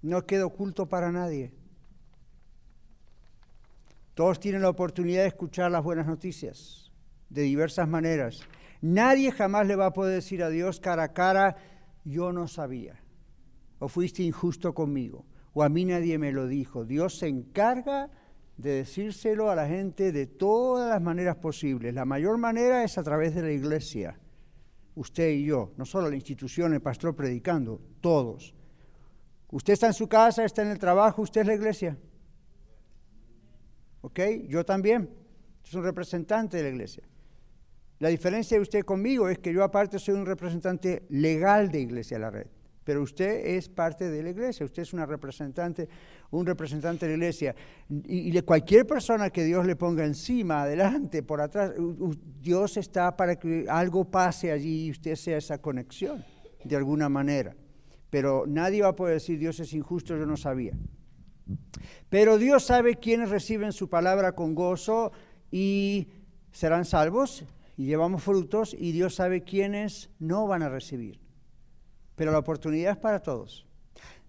No queda oculto para nadie. Todos tienen la oportunidad de escuchar las buenas noticias de diversas maneras. Nadie jamás le va a poder decir a Dios cara a cara, yo no sabía, o fuiste injusto conmigo, o a mí nadie me lo dijo. Dios se encarga de decírselo a la gente de todas las maneras posibles. La mayor manera es a través de la iglesia, usted y yo, no solo la institución, el pastor predicando, todos. Usted está en su casa, está en el trabajo, usted es la iglesia. ¿Ok? Yo también. Es un representante de la iglesia. La diferencia de usted conmigo es que yo aparte soy un representante legal de Iglesia la Red, pero usted es parte de la iglesia, usted es una representante, un representante de la iglesia. Y, cualquier persona que Dios le ponga encima, adelante, por atrás, Dios está para que algo pase allí y usted sea esa conexión, de alguna manera. Pero nadie va a poder decir Dios es injusto, yo no sabía. Pero Dios sabe quiénes reciben su palabra con gozo y serán salvos y llevamos frutos y Dios sabe quiénes no van a recibir. Pero la oportunidad es para todos.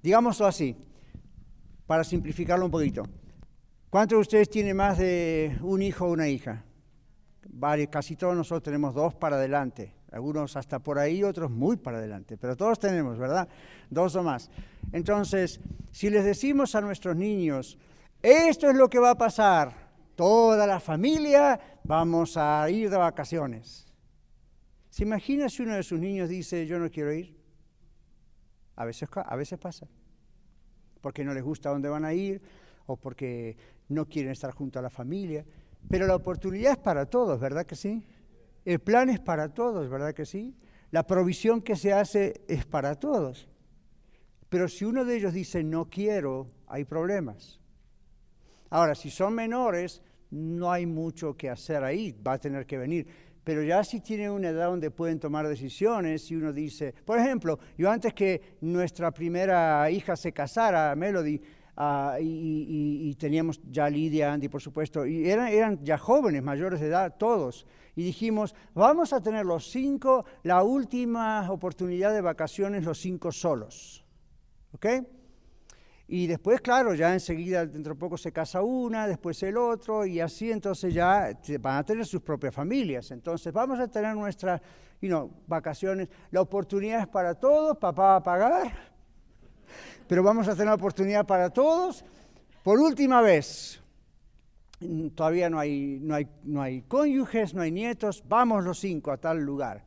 Digámoslo así, para simplificarlo un poquito. ¿Cuántos de ustedes tienen más de un hijo o una hija? Vale, casi todos nosotros tenemos dos para adelante. Algunos hasta por ahí, otros muy para adelante. Pero todos tenemos, ¿verdad? Dos o más. Entonces, si les decimos a nuestros niños, esto es lo que va a pasar, toda la familia vamos a ir de vacaciones. ¿Se imagina si uno de sus niños dice, yo no quiero ir? A veces, a veces pasa. Porque no les gusta dónde van a ir o porque no quieren estar junto a la familia. Pero la oportunidad es para todos, ¿verdad que sí? El plan es para todos, ¿verdad que sí? La provisión que se hace es para todos. Pero si uno de ellos dice no quiero, hay problemas. Ahora, si son menores, no hay mucho que hacer ahí, va a tener que venir. Pero ya si tienen una edad donde pueden tomar decisiones, y uno dice, por ejemplo, yo antes que nuestra primera hija se casara, Melody, ah, y, teníamos ya Lidia, Andy, por supuesto, y eran, eran ya jóvenes, mayores de edad, todos, y dijimos, vamos a tener los cinco, la última oportunidad de vacaciones, los cinco solos. ¿Ok? Y después, claro, ya enseguida, dentro de poco se casa una, después el otro, y así entonces ya van a tener sus propias familias. Entonces vamos a tener nuestras you vacaciones. La oportunidad es para todos, papá va a pagar, pero vamos a tener la oportunidad para todos. Por última vez, todavía no hay, no hay, no hay cónyuges, no hay nietos, vamos los cinco a tal lugar.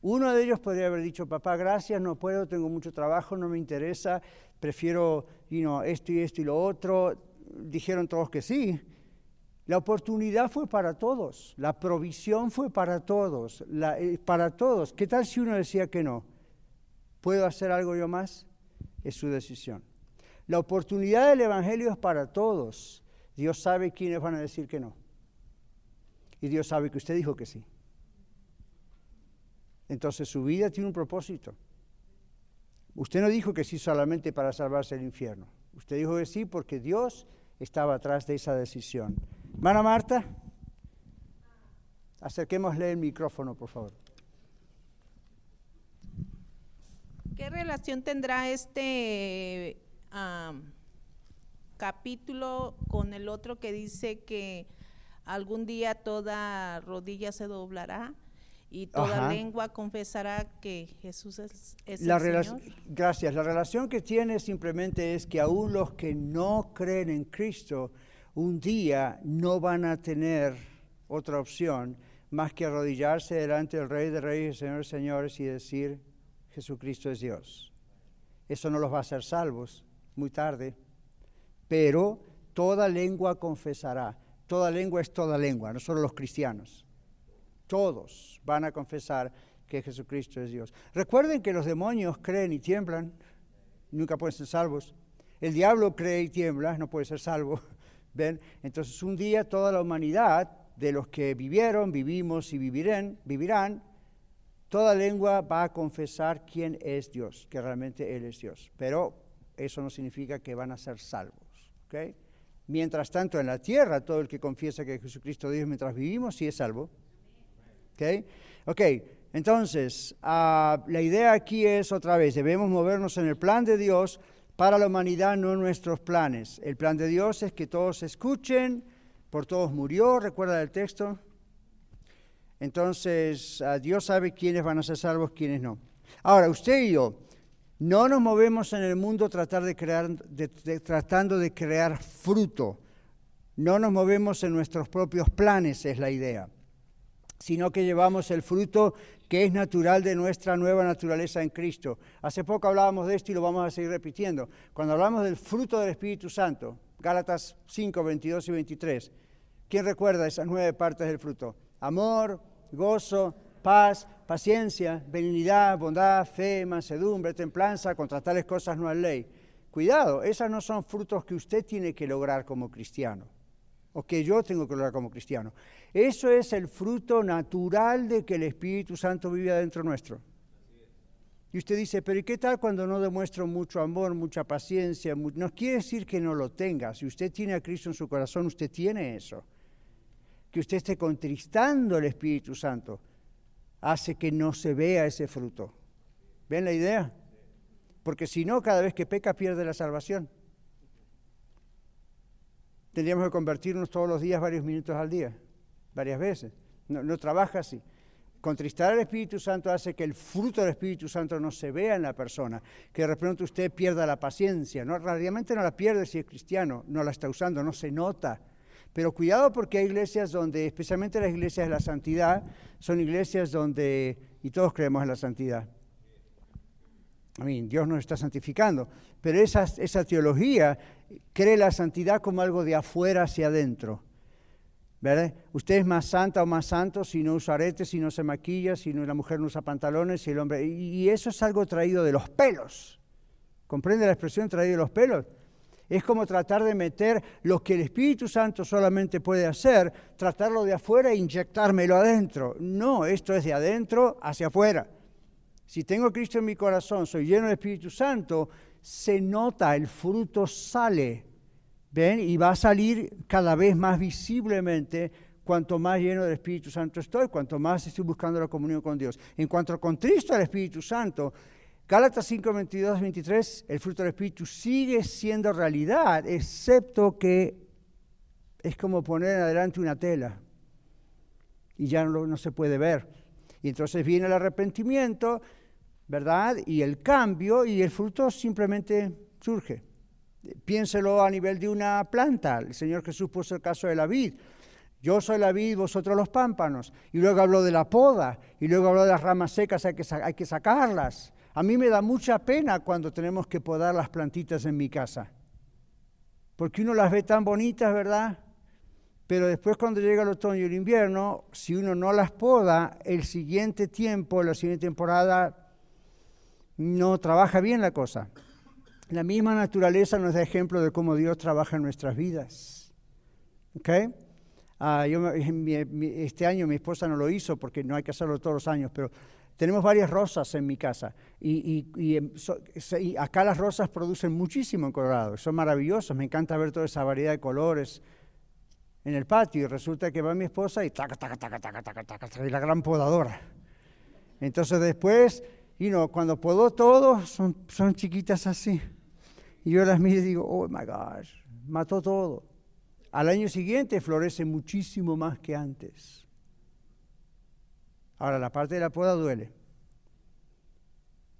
Uno de ellos podría haber dicho, papá, gracias, no puedo, tengo mucho trabajo, no me interesa, prefiero esto y esto y lo otro. Dijeron todos que sí. La oportunidad fue para todos, la provisión fue para todos, eh, para todos. ¿Qué tal si uno decía que no? ¿Puedo hacer algo yo más? Es su decisión. La oportunidad del Evangelio es para todos. Dios sabe quiénes van a decir que no. Y Dios sabe que usted dijo que sí. Entonces su vida tiene un propósito. Usted no dijo que sí solamente para salvarse del infierno. Usted dijo que sí porque Dios estaba atrás de esa decisión. Hermana Marta, acerquémosle el micrófono, por favor. ¿Qué relación tendrá este capítulo con el otro que dice que algún día toda rodilla se doblará? Y toda lengua confesará que Jesús es, la el Señor. Gracias. La relación que tiene simplemente es que aún los que no creen en Cristo un día no van a tener otra opción más que arrodillarse delante del Rey de Reyes y Señor de Señores y decir Jesucristo es Dios. Eso no los va a hacer salvos muy tarde, pero toda lengua confesará. Toda lengua es toda lengua, no solo los cristianos todos van a confesar que Jesucristo es Dios. Recuerden que los demonios creen y tiemblan, nunca pueden ser salvos. El diablo cree y tiembla, no puede ser salvo. ¿Ven? Entonces un día toda la humanidad, de los que vivieron, vivimos y vivirán, vivirán, toda lengua va a confesar quién es Dios, que realmente Él es Dios. Pero eso no significa que van a ser salvos. ¿okay? Mientras tanto, en la tierra, todo el que confiesa que Jesucristo Dios mientras vivimos, sí es salvo. ¿Ok? Ok, entonces, ah, la idea aquí es otra vez, debemos movernos en el plan de Dios para la humanidad, no nuestros planes. El plan de Dios es que todos escuchen, por todos murió, recuerda el texto. Entonces, ah, Dios sabe quiénes van a ser salvos, quiénes no. Ahora, usted y yo, no nos movemos en el mundo tratar de crear, tratando de crear fruto. No nos movemos en nuestros propios planes, es la idea, sino que llevamos el fruto que es natural de nuestra nueva naturaleza en Cristo. Hace poco hablábamos de esto y lo vamos a seguir repitiendo. Cuando hablamos del fruto del Espíritu Santo, Gálatas 5, 22 y 23, ¿quién recuerda esas nueve partes del fruto? Amor, gozo, paz, paciencia, benignidad, bondad, fe, mansedumbre, templanza, contra tales cosas no hay ley. Cuidado, esas no son frutos que usted tiene que lograr como cristiano, o que yo tengo que lograr como cristiano. Eso es el fruto natural de que el Espíritu Santo vive adentro nuestro. Y usted dice, pero ¿y qué tal cuando no demuestro mucho amor, mucha paciencia? No quiere decir que no lo tenga. Si usted tiene a Cristo en su corazón, usted tiene eso. Que usted esté contristando al Espíritu Santo hace que no se vea ese fruto. ¿Ven la idea? Porque si no, cada vez que peca pierde la salvación. Tendríamos que convertirnos todos los días varios minutos al día, varias veces. No, trabaja así. Contristar al Espíritu Santo hace que el fruto del Espíritu Santo no se vea en la persona, que de repente usted pierda la paciencia. No, realmente no la pierde si es cristiano, no la está usando, no se nota. Pero cuidado porque hay iglesias donde, especialmente las iglesias de la santidad, son iglesias donde, y todos creemos en la santidad. Dios nos está santificando, pero esa, esa teología cree la santidad como algo de afuera hacia adentro. ¿Verdad? Usted es más santa o más santo si no usa aretes, si no se maquilla, si no, la mujer no usa pantalones, si el hombre... Y, eso es algo traído de los pelos. ¿Comprende la expresión traído de los pelos? Es como tratar de meter lo que el Espíritu Santo solamente puede hacer, tratarlo de afuera e inyectármelo adentro. No, esto es de adentro hacia afuera. Si tengo Cristo en mi corazón, soy lleno del Espíritu Santo, se nota, el fruto sale. ¿Ven? Y va a salir cada vez más visiblemente cuanto más lleno del Espíritu Santo estoy, cuanto más estoy buscando la comunión con Dios. En cuanto contristo al Espíritu Santo, Gálatas 5, 22, 23, el fruto del Espíritu sigue siendo realidad, excepto que es como poner en adelante una tela y ya no, no se puede ver. Y entonces viene el arrepentimiento, ¿verdad? Y el cambio y el fruto simplemente surge. Piénselo a nivel de una planta. El Señor Jesús puso el caso de la vid. Yo soy la vid, vosotros los pámpanos. Y luego habló de la poda. Y luego habló de las ramas secas, hay que, hay que sacarlas. A mí me da mucha pena cuando tenemos que podar las plantitas en mi casa, porque uno las ve tan bonitas, ¿verdad? Pero después cuando llega el otoño y el invierno, si uno no las poda, el siguiente tiempo, la siguiente temporada, no trabaja bien la cosa. La misma naturaleza nos da ejemplo de cómo Dios trabaja en nuestras vidas. ¿Ok? Ah, yo, este año mi esposa no lo hizo porque no hay que hacerlo todos los años, pero tenemos varias rosas en mi casa em, y, acá las rosas producen muchísimo en Colorado, son maravillosas, me encanta ver toda esa variedad de colores en el patio y resulta que va mi esposa y taca, taca, taca, taca, taca, taca, y la gran podadora. Entonces después, y no, cuando podó todo, son, son chiquitas así. Y yo las miro y digo, oh my gosh, mató todo. Al año siguiente florece muchísimo más que antes. Ahora, la parte de la poda duele.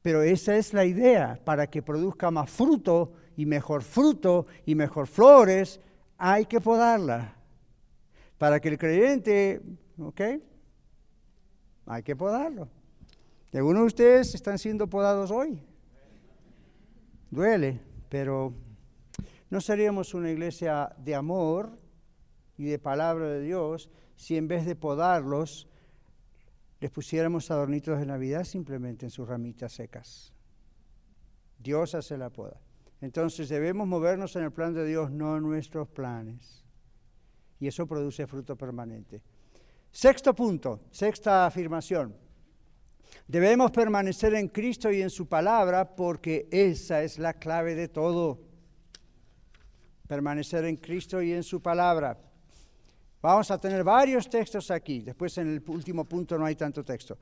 Pero esa es la idea, para que produzca más fruto y mejor fruto y mejor flores, hay que podarla. Para que el creyente, ¿ok? Hay que podarlo. Algunos de ustedes están siendo podados hoy. Duele, pero no seríamos una iglesia de amor y de palabra de Dios si en vez de podarlos les pusiéramos adornitos de Navidad simplemente en sus ramitas secas. Dios hace la poda. Entonces debemos movernos en el plan de Dios, no en nuestros planes. Y eso produce fruto permanente. Sexto punto, sexta afirmación. Debemos permanecer en Cristo y en su palabra porque esa es la clave de todo. permanecer en Cristo y en su palabra. Vamos a tener varios textos aquí, después en el último punto no hay tanto texto.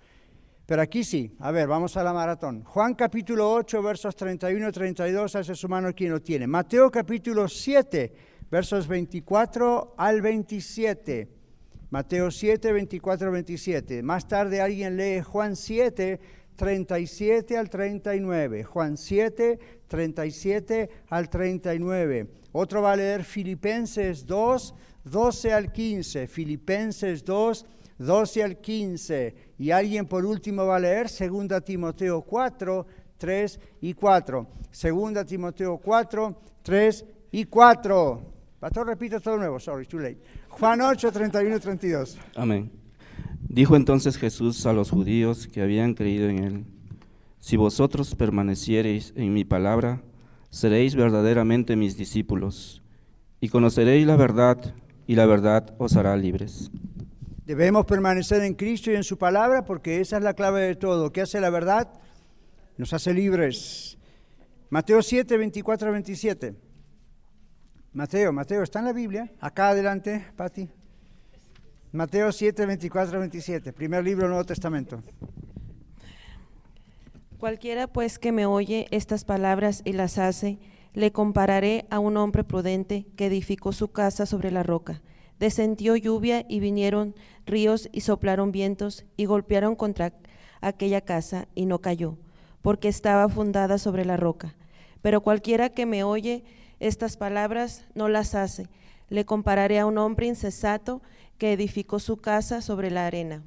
Pero aquí sí, a ver, vamos a la maratón. Juan capítulo 8, versos 31 y 32, hace su mano quien lo tiene. Mateo capítulo 7, versos 24 al 27. Mateo 7, 24 al 27. Más tarde alguien lee Juan 7, 37 al 39. Juan 7, 37 al 39. Otro va a leer Filipenses 2, 12 al 15. Filipenses 2, 12 al 15. Y alguien por último va a leer 2 Timoteo 4, 3 y 4. 2 Timoteo 4, 3 y 4. Pastor, repito todo nuevo, sorry, too late. Juan 8, 31 y 32. Amén. Dijo entonces Jesús a los judíos que habían creído en él, si vosotros permaneciereis en mi palabra, seréis verdaderamente mis discípulos, y conoceréis la verdad, y la verdad os hará libres. Debemos permanecer en Cristo y en su palabra porque esa es la clave de todo. ¿Qué hace la verdad? Nos hace libres. Mateo 7, 24 27. Mateo, Mateo, ¿está en la Biblia? Acá adelante, Pati. Mateo 7, 24, 27, primer libro del Nuevo Testamento. Cualquiera pues que me oye estas palabras y las hace, le compararé a un hombre prudente que edificó su casa sobre la roca. Descendió lluvia y vinieron ríos y soplaron vientos y golpearon contra aquella casa y no cayó, porque estaba fundada sobre la roca. Pero cualquiera que me oye estas palabras no las hace, le compararé a un hombre insensato que edificó su casa sobre la arena.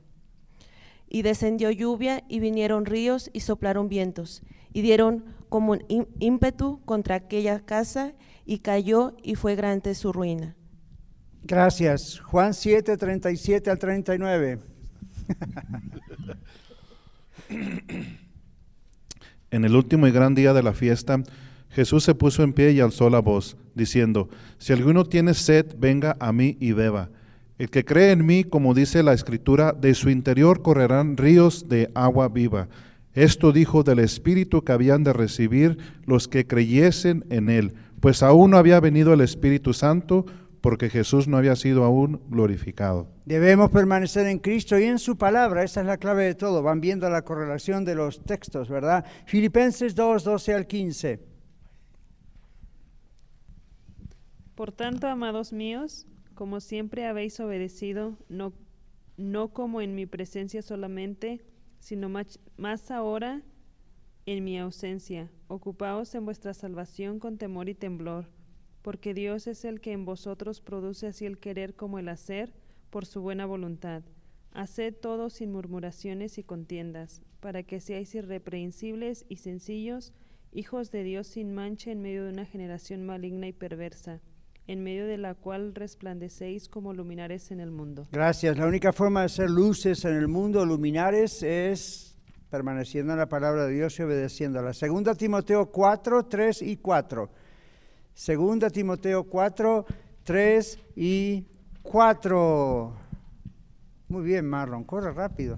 Y descendió lluvia y vinieron ríos y soplaron vientos y dieron como un ímpetu contra aquella casa y cayó y fue grande su ruina. Gracias. Juan 7, 37 al 39. En el último y gran día de la fiesta, Jesús se puso en pie y alzó la voz, diciendo, Si alguno tiene sed, venga a mí y beba. El que cree en mí, como dice la Escritura, de su interior correrán ríos de agua viva. Esto dijo del Espíritu que habían de recibir los que creyesen en Él, pues aún no había venido el Espíritu Santo, porque Jesús no había sido aún glorificado. Debemos permanecer en Cristo y en su palabra, esa es la clave de todo. Van viendo la correlación de los textos, ¿verdad? Filipenses 2, 12 al 15. Por tanto, amados míos, como siempre habéis obedecido, no, no como en mi presencia solamente, sino más, más ahora en mi ausencia. Ocupaos en vuestra salvación con temor y temblor, porque Dios es el que en vosotros produce así el querer como el hacer, por su buena voluntad. Haced todo sin murmuraciones y contiendas, para que seáis irreprensibles y sencillos, hijos de Dios sin mancha en medio de una generación maligna y perversa en medio de la cual resplandecéis como luminares en el mundo. Gracias. La única forma de ser luces en el mundo, luminares, es permaneciendo en la palabra de Dios y obedeciéndola. Segunda Timoteo 4, 3 y 4. Segunda Timoteo 4, 3 y 4. Muy bien, Marlon, corre rápido.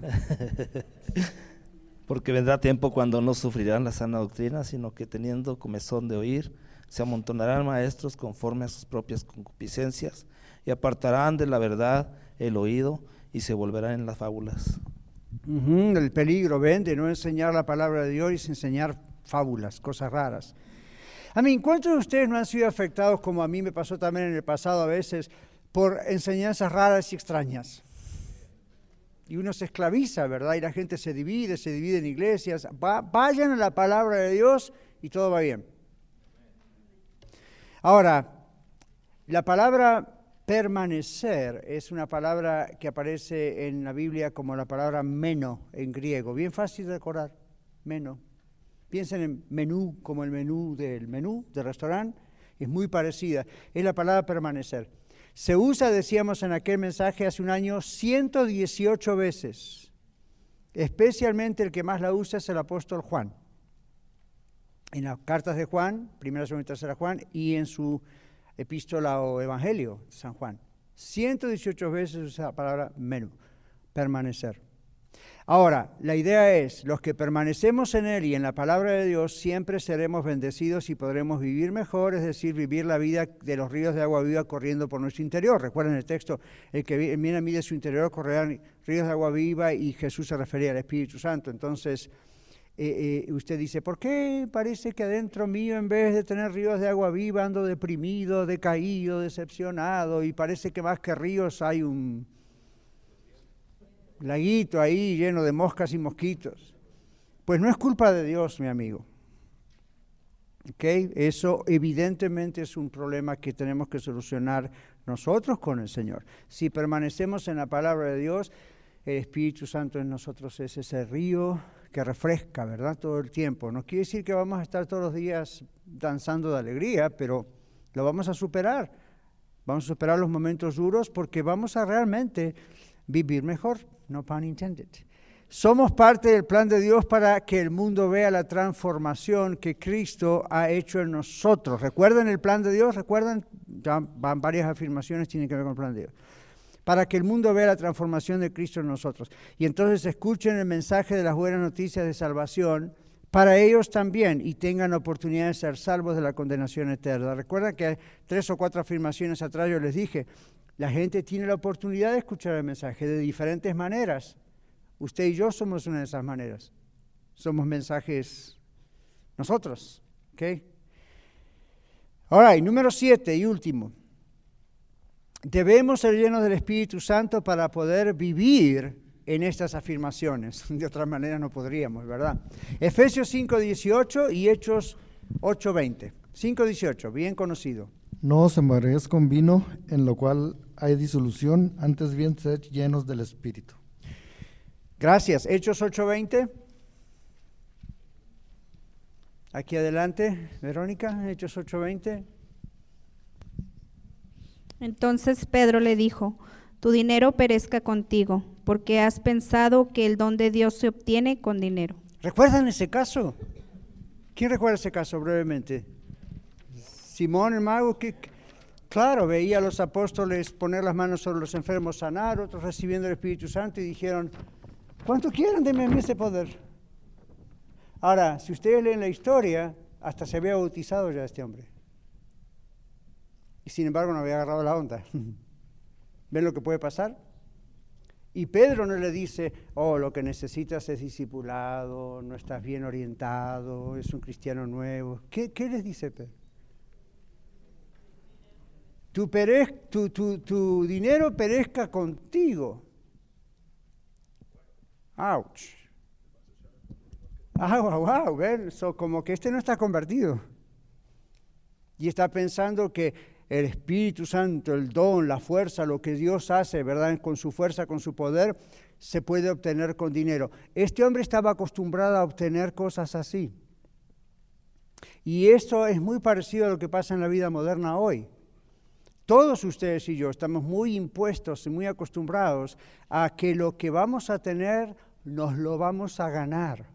Porque vendrá tiempo cuando no sufrirán la sana doctrina, sino que teniendo comezón de oír, se amontonarán maestros conforme a sus propias concupiscencias y apartarán de la verdad el oído y se volverán en las fábulas. el peligro, ven, de no enseñar la palabra de Dios y enseñar fábulas, cosas raras. A mí, ¿cuántos de ustedes no han sido afectados, como a mí me pasó también en el pasado a veces, por enseñanzas raras y extrañas? Y uno se esclaviza, ¿verdad? Y la gente se divide, se divide en iglesias. vayan a la palabra de Dios y todo va bien. Ahora, la palabra permanecer es una palabra que aparece en la Biblia como la palabra meno en griego, bien fácil de recordar, meno. Piensen en menú como el menú del menú del restaurante, es muy parecida, es la palabra permanecer. Se usa, decíamos en aquel mensaje hace un año, 118 veces. Especialmente el que más la usa es el apóstol Juan en las cartas de Juan, primera, segunda y tercera Juan, y en su epístola o evangelio, San Juan. 118 veces usa la palabra menú, permanecer. Ahora, la idea es, los que permanecemos en Él y en la palabra de Dios, siempre seremos bendecidos y podremos vivir mejor, es decir, vivir la vida de los ríos de agua viva corriendo por nuestro interior. Recuerden el texto, el que viene a mí de su interior correrán ríos de agua viva y Jesús se refería al Espíritu Santo. Entonces, eh, eh, usted dice, ¿por qué parece que adentro mío, en vez de tener ríos de agua viva, ando deprimido, decaído, decepcionado y parece que más que ríos hay un laguito ahí lleno de moscas y mosquitos. Pues no es culpa de Dios, mi amigo. ¿Okay? Eso evidentemente es un problema que tenemos que solucionar nosotros con el Señor. Si permanecemos en la palabra de Dios, el Espíritu Santo en nosotros es ese río que refresca, ¿verdad? Todo el tiempo. No quiere decir que vamos a estar todos los días danzando de alegría, pero lo vamos a superar. Vamos a superar los momentos duros porque vamos a realmente vivir mejor no pun intended. Somos parte del plan de Dios para que el mundo vea la transformación que Cristo ha hecho en nosotros. ¿Recuerdan el plan de Dios? ¿Recuerdan? Ya van varias afirmaciones tienen que ver con el plan de Dios. Para que el mundo vea la transformación de Cristo en nosotros. Y entonces escuchen el mensaje de las buenas noticias de salvación para ellos también y tengan oportunidad de ser salvos de la condenación eterna. Recuerda que tres o cuatro afirmaciones atrás yo les dije, la gente tiene la oportunidad de escuchar el mensaje de diferentes maneras. Usted y yo somos una de esas maneras. Somos mensajes nosotros. ¿ok? Ahora, y número siete y último. Debemos ser llenos del Espíritu Santo para poder vivir en estas afirmaciones. De otra manera no podríamos, ¿verdad? Efesios 5.18 y Hechos 8.20. 5.18, bien conocido. No os embarguéis con vino, en lo cual hay disolución, antes bien sed llenos del Espíritu. Gracias. Hechos 8:20. Aquí adelante, Verónica, Hechos 8:20. Entonces Pedro le dijo, tu dinero perezca contigo, porque has pensado que el don de Dios se obtiene con dinero. ¿Recuerdan ese caso? ¿Quién recuerda ese caso brevemente? Simón el mago, que, claro, veía a los apóstoles poner las manos sobre los enfermos, sanar, otros recibiendo el Espíritu Santo y dijeron, ¿cuánto quieren de mí ese poder? Ahora, si ustedes leen la historia, hasta se había bautizado ya este hombre. Y sin embargo no había agarrado la onda. ¿Ven lo que puede pasar? Y Pedro no le dice, oh, lo que necesitas es discipulado, no estás bien orientado, es un cristiano nuevo. ¿Qué, qué les dice Pedro? tu, tu, dinero perezca contigo. Ouch. Ah, wow, wow, ven, como que este no está convertido. Y está pensando que el Espíritu Santo, el don, la fuerza, lo que Dios hace, ¿verdad? Con su fuerza, con su poder, se puede obtener con dinero. Este hombre estaba acostumbrado a obtener cosas así. Y esto es muy parecido a lo que pasa en la vida moderna hoy. Todos ustedes y yo estamos muy impuestos y muy acostumbrados a que lo que vamos a tener nos lo vamos a ganar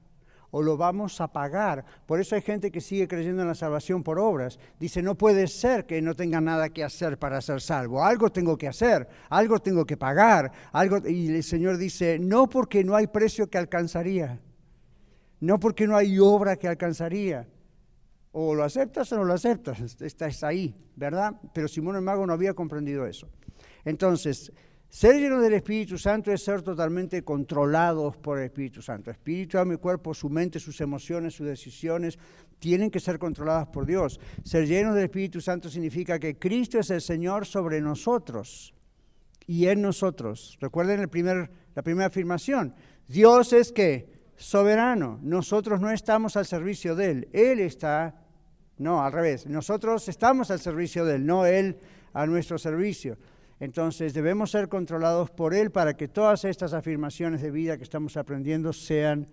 o lo vamos a pagar. Por eso hay gente que sigue creyendo en la salvación por obras. Dice, no puede ser que no tenga nada que hacer para ser salvo. Algo tengo que hacer, algo tengo que pagar. Algo... Y el Señor dice, no porque no hay precio que alcanzaría, no porque no hay obra que alcanzaría, o lo aceptas o no lo aceptas, estás ahí, ¿verdad? Pero Simón el Mago no había comprendido eso. Entonces, ser lleno del Espíritu Santo es ser totalmente controlados por el Espíritu Santo. Espíritu, mi cuerpo, su mente, sus emociones, sus decisiones tienen que ser controladas por Dios. Ser lleno del Espíritu Santo significa que Cristo es el Señor sobre nosotros y en nosotros. Recuerden el primer, la primera afirmación. Dios es que soberano. Nosotros no estamos al servicio de Él. Él está no, al revés. Nosotros estamos al servicio de Él, no Él a nuestro servicio. Entonces debemos ser controlados por Él para que todas estas afirmaciones de vida que estamos aprendiendo sean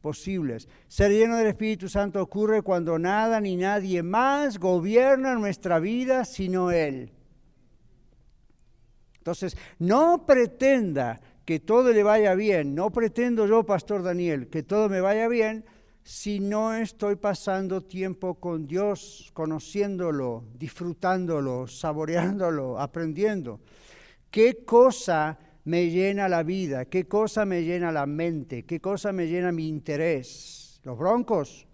posibles. Ser lleno del Espíritu Santo ocurre cuando nada ni nadie más gobierna nuestra vida sino Él. Entonces, no pretenda que todo le vaya bien, no pretendo yo, Pastor Daniel, que todo me vaya bien, si no estoy pasando tiempo con Dios, conociéndolo, disfrutándolo, saboreándolo, aprendiendo? ¿Qué cosa me llena la vida? ¿Qué cosa me llena la mente? ¿Qué cosa me llena mi interés? ¿Los Broncos?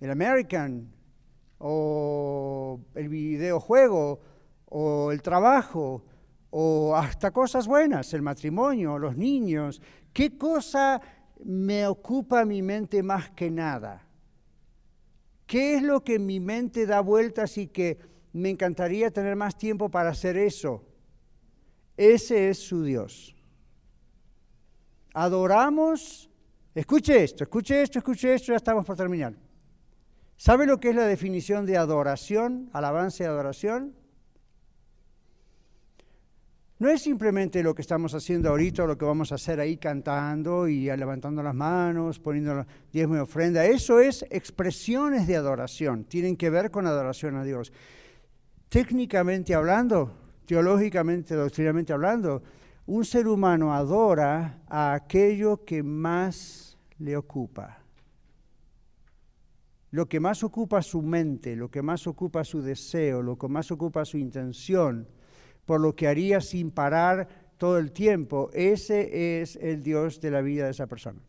¿El American? ¿O el videojuego? ¿O el trabajo? ¿O hasta cosas buenas? ¿El matrimonio? ¿Los niños? ¿Qué cosa me ocupa mi mente más que nada? ¿Qué es lo que mi mente da vueltas y que me encantaría tener más tiempo para hacer eso? Ese es su Dios. Adoramos, escuche esto, escuche esto, escuche esto, ya estamos por terminar. ¿Sabe lo que es la definición de adoración, alabanza y adoración? No es simplemente lo que estamos haciendo ahorita lo que vamos a hacer ahí cantando y levantando las manos, poniendo diezmo y ofrenda. Eso es expresiones de adoración, tienen que ver con adoración a Dios. Técnicamente hablando, teológicamente, doctrinalmente hablando, un ser humano adora a aquello que más le ocupa. Lo que más ocupa su mente, lo que más ocupa su deseo, lo que más ocupa su intención por lo que haría sin parar todo el tiempo. Ese es el Dios de la vida de esa persona.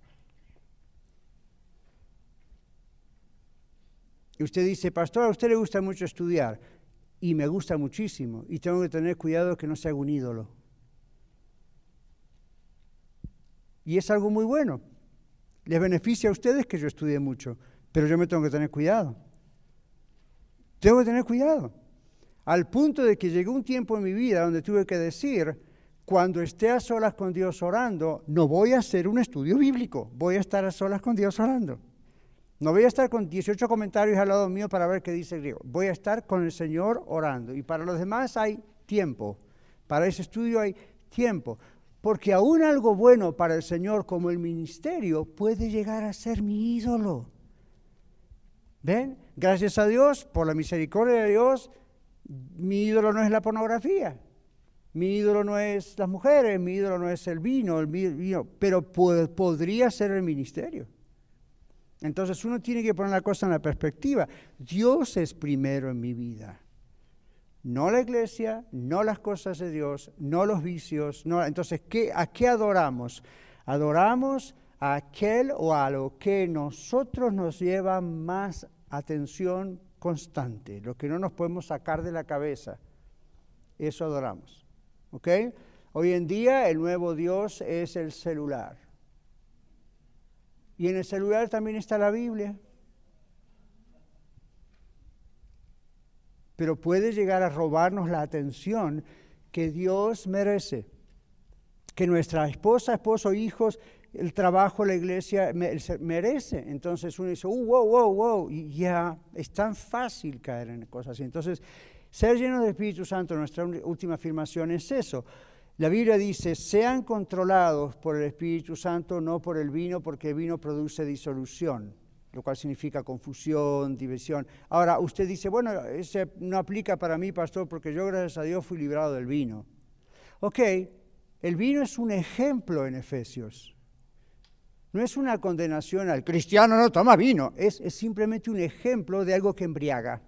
Y usted dice, pastor, a usted le gusta mucho estudiar. Y me gusta muchísimo. Y tengo que tener cuidado que no sea un ídolo. Y es algo muy bueno. Les beneficia a ustedes que yo estudie mucho. Pero yo me tengo que tener cuidado. Tengo que tener cuidado al punto de que llegó un tiempo en mi vida donde tuve que decir, cuando esté a solas con Dios orando, no voy a hacer un estudio bíblico, voy a estar a solas con Dios orando. No voy a estar con 18 comentarios al lado mío para ver qué dice el griego. Voy a estar con el Señor orando. Y para los demás hay tiempo. Para ese estudio hay tiempo. Porque aún algo bueno para el Señor como el ministerio puede llegar a ser mi ídolo. ¿Ven? Gracias a Dios, por la misericordia de Dios, mi ídolo no es la pornografía, mi ídolo no es las mujeres, mi ídolo no es el vino, el vino pero podría ser el ministerio. Entonces uno tiene que poner la cosa en la perspectiva. Dios es primero en mi vida. No la iglesia, no las cosas de Dios, no los vicios. Entonces, ¿qué, ¿a qué adoramos? Adoramos a aquel o a lo que nosotros nos lleva más atención, constante, lo que no nos podemos sacar de la cabeza. Eso adoramos. ¿Ok? Hoy en día el nuevo Dios es el celular. Y en el celular también está la Biblia. Pero puede llegar a robarnos la atención que Dios merece. Que nuestra esposa, esposo, hijos el trabajo, la iglesia merece. Entonces uno dice, uh, wow, wow, wow, y ya es tan fácil caer en cosas así. Entonces, ser lleno del Espíritu Santo, nuestra última afirmación es eso. La Biblia dice, sean controlados por el Espíritu Santo, no por el vino, porque el vino produce disolución, lo cual significa confusión, división. Ahora, usted dice, bueno, ese no aplica para mí, pastor, porque yo, gracias a Dios, fui librado del vino. Ok, el vino es un ejemplo en Efesios. No es una condenación al cristiano, no toma vino, es, simplemente un ejemplo de algo que embriaga,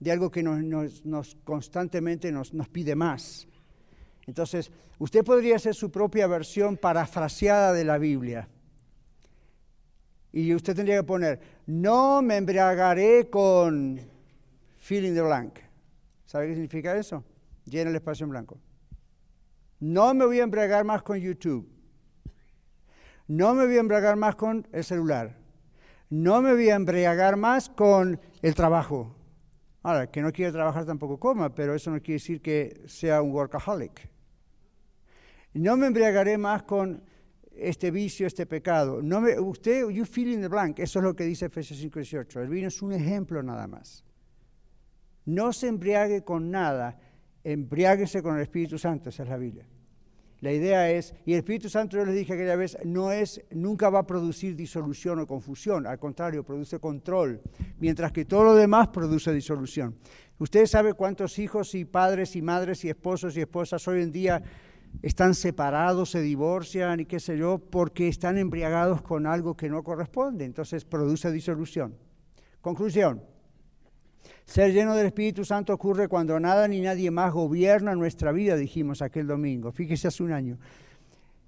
de algo que nos, constantemente nos, nos pide más. Entonces, usted podría hacer su propia versión parafraseada de la Biblia. Y usted tendría que poner, no me embriagaré con feeling the blank. ¿Sabe qué significa eso? Llena el espacio en blanco. No me voy a embriagar más con YouTube. No me voy a embriagar más con el celular. No me voy a embriagar más con el trabajo. Ahora, que no quiere trabajar tampoco coma, pero eso no quiere decir que sea un workaholic. No me embriagaré más con este vicio, este pecado. No me, usted, you feel in the blank, eso es lo que dice Efesios 5:18. El vino es un ejemplo nada más. No se embriague con nada, embriáguese con el Espíritu Santo, esa es la Biblia. La idea es, y el Espíritu Santo, yo les dije aquella vez, no es, nunca va a producir disolución o confusión, al contrario, produce control, mientras que todo lo demás produce disolución. Usted sabe cuántos hijos y padres y madres y esposos y esposas hoy en día están separados, se divorcian y qué sé yo, porque están embriagados con algo que no corresponde, entonces produce disolución. Conclusión, Ser lleno del Espíritu Santo ocurre cuando nada ni nadie más gobierna nuestra vida, dijimos aquel domingo. Fíjese hace un año.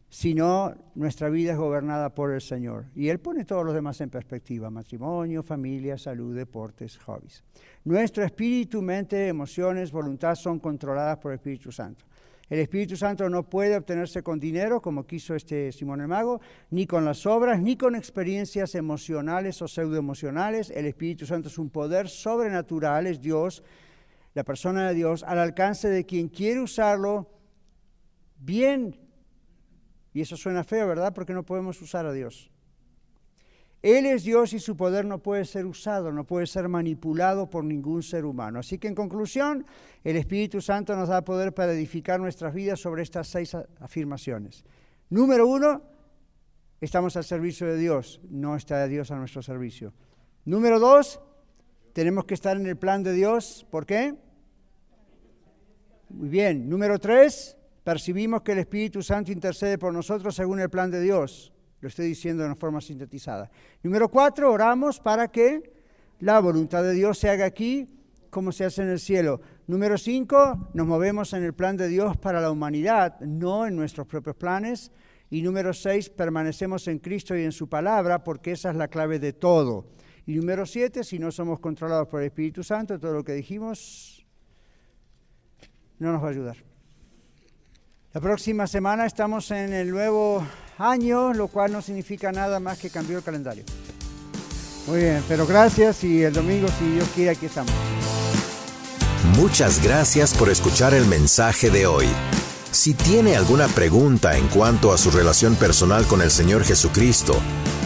Sino nuestra vida es gobernada por el Señor. Y Él pone todos los demás en perspectiva, matrimonio, familia, salud, deportes, hobbies. Nuestro espíritu, mente, emociones, voluntad son controladas por el Espíritu Santo. El Espíritu Santo no puede obtenerse con dinero, como quiso este Simón el Mago, ni con las obras, ni con experiencias emocionales o pseudoemocionales. El Espíritu Santo es un poder sobrenatural, es Dios, la persona de Dios, al alcance de quien quiere usarlo bien. Y eso suena feo, ¿verdad? Porque no podemos usar a Dios. Él es Dios y su poder no puede ser usado, no puede ser manipulado por ningún ser humano. Así que en conclusión, el Espíritu Santo nos da poder para edificar nuestras vidas sobre estas seis afirmaciones. Número uno, estamos al servicio de Dios, no está Dios a nuestro servicio. Número dos, tenemos que estar en el plan de Dios. ¿Por qué? Muy bien. Número tres, percibimos que el Espíritu Santo intercede por nosotros según el plan de Dios. Lo estoy diciendo de una forma sintetizada. Número cuatro, oramos para que la voluntad de Dios se haga aquí como se hace en el cielo. Número cinco, nos movemos en el plan de Dios para la humanidad, no en nuestros propios planes. Y número seis, permanecemos en Cristo y en su palabra, porque esa es la clave de todo. Y número siete, si no somos controlados por el Espíritu Santo, todo lo que dijimos no nos va a ayudar. La próxima semana estamos en el nuevo año, lo cual no significa nada más que cambió el calendario. Muy bien, pero gracias y el domingo, si Dios quiere, aquí estamos. Muchas gracias por escuchar el mensaje de hoy. Si tiene alguna pregunta en cuanto a su relación personal con el Señor Jesucristo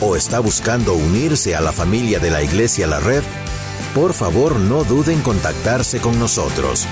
o está buscando unirse a la familia de la Iglesia La Red, por favor no duden en contactarse con nosotros.